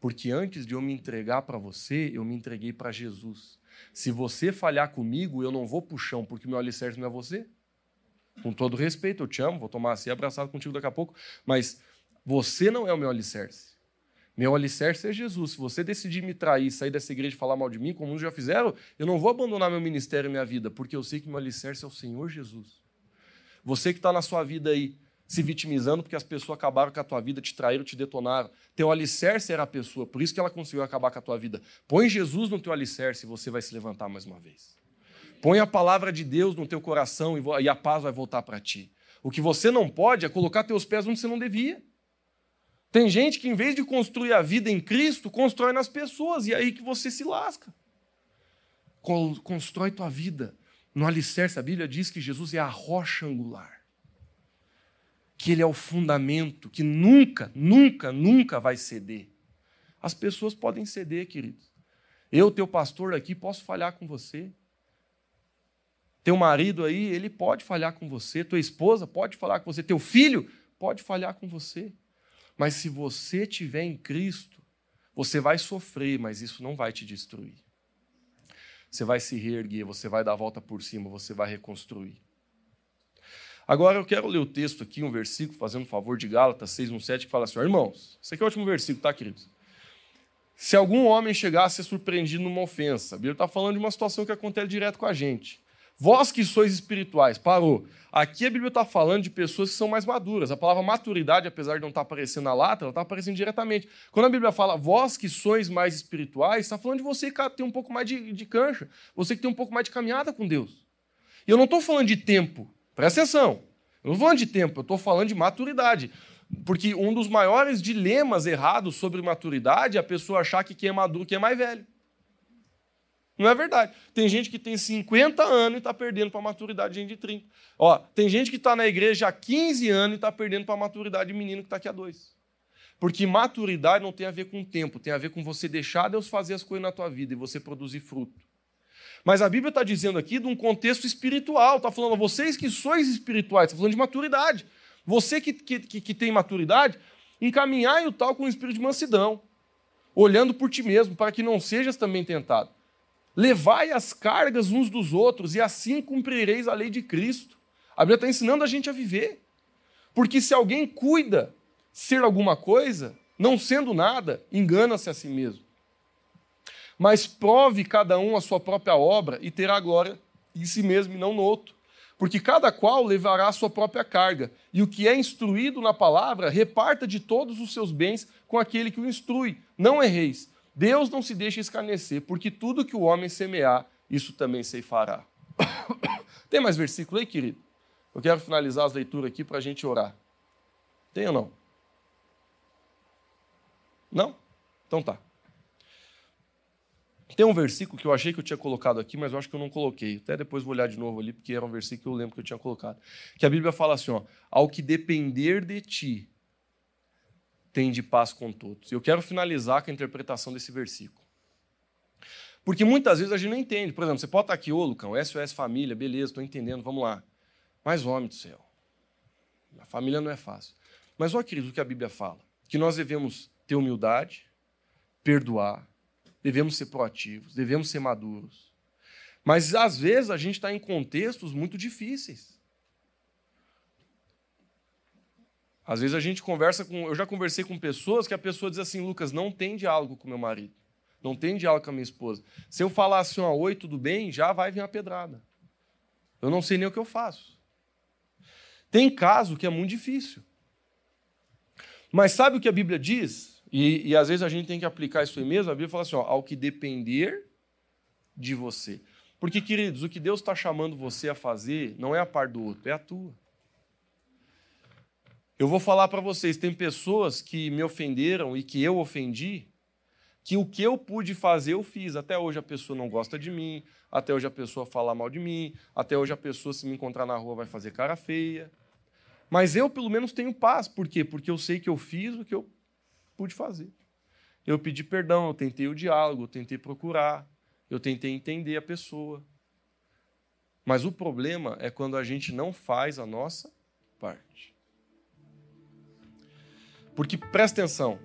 Porque antes de eu me entregar para você, eu me entreguei para Jesus. Se você falhar comigo, eu não vou para o chão, porque meu alicerce não é você. Com todo respeito, eu te amo, vou tomar assim abraçado contigo daqui a pouco, mas você não é o meu alicerce. Meu alicerce é Jesus. Se você decidir me trair, sair dessa igreja e falar mal de mim, como muitos já fizeram, eu não vou abandonar meu ministério e minha vida, porque eu sei que meu alicerce é o Senhor Jesus. Você que está na sua vida aí, se vitimizando porque as pessoas acabaram com a tua vida, te traíram, te detonaram. Teu alicerce era a pessoa, por isso que ela conseguiu acabar com a tua vida. Põe Jesus no teu alicerce e você vai se levantar mais uma vez. Põe a palavra de Deus no teu coração e a paz vai voltar para ti. O que você não pode é colocar teus pés onde você não devia. Tem gente que, em vez de construir a vida em Cristo, constrói nas pessoas, e é aí que você se lasca. Constrói tua vida no alicerce. A Bíblia diz que Jesus é a rocha angular, que Ele é o fundamento, que nunca, nunca, nunca vai ceder. As pessoas podem ceder, queridos. Eu, teu pastor aqui, posso falhar com você. Teu marido aí, ele pode falhar com você, tua esposa pode falar com você, teu filho pode falhar com você. Mas se você tiver em Cristo, você vai sofrer, mas isso não vai te destruir. Você vai se reerguer, você vai dar a volta por cima, você vai reconstruir. Agora eu quero ler o texto aqui, um versículo, fazendo um favor de Gálatas 6:17, que fala assim: irmãos, esse aqui é o último versículo, tá, queridos? Se algum homem chegasse a ser surpreendido numa ofensa, a Bíblia está falando de uma situação que acontece direto com a gente. Vós que sois espirituais, parou. Aqui a Bíblia está falando de pessoas que são mais maduras. A palavra maturidade, apesar de não estar tá aparecendo na lata, ela está aparecendo diretamente. Quando a Bíblia fala vós que sois mais espirituais, está falando de você que tem um pouco mais de, de cancha, você que tem um pouco mais de caminhada com Deus. E eu não estou falando de tempo, presta atenção. Eu não estou falando de tempo, eu estou falando de maturidade. Porque um dos maiores dilemas errados sobre maturidade é a pessoa achar que quem é maduro que é mais velho. Não é verdade. Tem gente que tem 50 anos e está perdendo para a maturidade de gente de 30. Ó, tem gente que está na igreja há 15 anos e está perdendo para a maturidade de menino que está aqui há dois. Porque maturidade não tem a ver com tempo, tem a ver com você deixar Deus fazer as coisas na tua vida e você produzir fruto. Mas a Bíblia está dizendo aqui de um contexto espiritual, está falando, vocês que sois espirituais, está falando de maturidade. Você que, que, que tem maturidade, encaminhai o tal com o espírito de mansidão, olhando por ti mesmo, para que não sejas também tentado. Levai as cargas uns dos outros e assim cumprireis a lei de Cristo. A Bíblia está ensinando a gente a viver. Porque se alguém cuida ser alguma coisa, não sendo nada, engana-se a si mesmo. Mas prove cada um a sua própria obra e terá glória em si mesmo e não no outro. Porque cada qual levará a sua própria carga, e o que é instruído na palavra, reparta de todos os seus bens com aquele que o instrui. Não erreis, Deus não se deixa escarnecer, porque tudo que o homem semear, isso também se fará. Tem mais versículo aí, querido? Eu quero finalizar as leituras aqui para a gente orar. Tem ou não? Não? Então tá. Tem um versículo que eu achei que eu tinha colocado aqui, mas eu acho que eu não coloquei. Até depois vou olhar de novo ali, porque era um versículo que eu lembro que eu tinha colocado. Que a Bíblia fala assim: ó, ao que depender de ti, tem de paz com todos. Eu quero finalizar com a interpretação desse versículo. Porque muitas vezes a gente não entende. Por exemplo, você pode estar aqui, ô Lucão, SOS Família, beleza, estou entendendo, vamos lá. Mas, homem do céu, a família não é fácil. Mas, ó, querido, o que a Bíblia fala? Que nós devemos ter humildade, perdoar, devemos ser proativos, devemos ser maduros. Mas, às vezes, a gente está em contextos muito difíceis. Às vezes a gente conversa com. Eu já conversei com pessoas que a pessoa diz assim: Lucas, não tem diálogo com meu marido. Não tem diálogo com a minha esposa. Se eu falar assim, ó, oi, tudo bem, já vai vir a pedrada. Eu não sei nem o que eu faço. Tem caso que é muito difícil. Mas sabe o que a Bíblia diz? E, e às vezes a gente tem que aplicar isso aí mesmo. A Bíblia fala assim: ó, ao que depender de você. Porque, queridos, o que Deus está chamando você a fazer não é a par do outro, é a tua. Eu vou falar para vocês: tem pessoas que me ofenderam e que eu ofendi, que o que eu pude fazer, eu fiz. Até hoje a pessoa não gosta de mim, até hoje a pessoa fala mal de mim, até hoje a pessoa, se me encontrar na rua, vai fazer cara feia. Mas eu, pelo menos, tenho paz. Por quê? Porque eu sei que eu fiz o que eu pude fazer. Eu pedi perdão, eu tentei o diálogo, eu tentei procurar, eu tentei entender a pessoa. Mas o problema é quando a gente não faz a nossa parte. Porque presta atenção,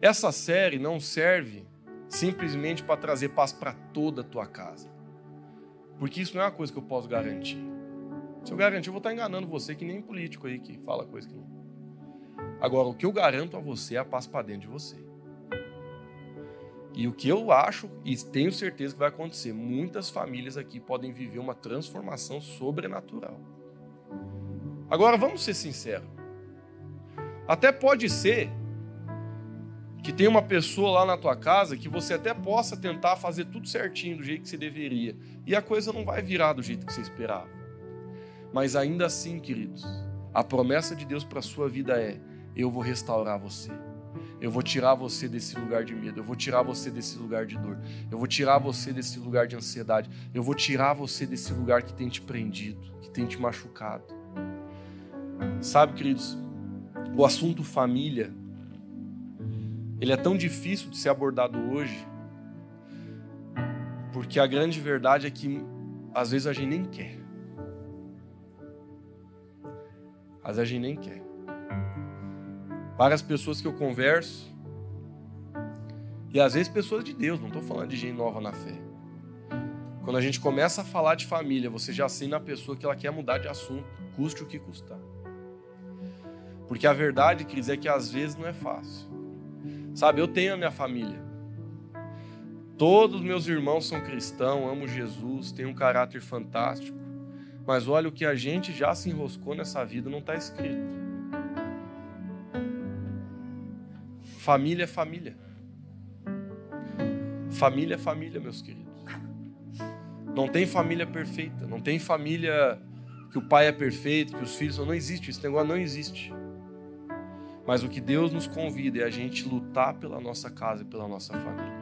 essa série não serve simplesmente para trazer paz para toda a tua casa. Porque isso não é uma coisa que eu posso garantir. Se eu garantir, eu vou estar enganando você, que nem político aí que fala coisa que não. Agora, o que eu garanto a você é a paz para dentro de você. E o que eu acho, e tenho certeza que vai acontecer, muitas famílias aqui podem viver uma transformação sobrenatural. Agora, vamos ser sinceros. Até pode ser que tem uma pessoa lá na tua casa que você até possa tentar fazer tudo certinho do jeito que você deveria. E a coisa não vai virar do jeito que você esperava. Mas ainda assim, queridos, a promessa de Deus para a sua vida é: eu vou restaurar você. Eu vou tirar você desse lugar de medo. Eu vou tirar você desse lugar de dor. Eu vou tirar você desse lugar de ansiedade. Eu vou tirar você desse lugar que tem te prendido, que tem te machucado. Sabe, queridos, o assunto família ele é tão difícil de ser abordado hoje, porque a grande verdade é que às vezes a gente nem quer. Às vezes a gente nem quer. Várias pessoas que eu converso, e às vezes pessoas de Deus, não estou falando de gente nova na fé. Quando a gente começa a falar de família, você já assina a pessoa que ela quer mudar de assunto, custe o que custar. Porque a verdade, Cris, é que às vezes não é fácil. Sabe, eu tenho a minha família. Todos meus irmãos são cristãos, amo Jesus, têm um caráter fantástico. Mas olha o que a gente já se enroscou nessa vida, não está escrito. Família é família. Família é família, meus queridos. Não tem família perfeita, não tem família que o pai é perfeito, que os filhos não existe, esse negócio não existe. Mas o que Deus nos convida é a gente lutar pela nossa casa e pela nossa família.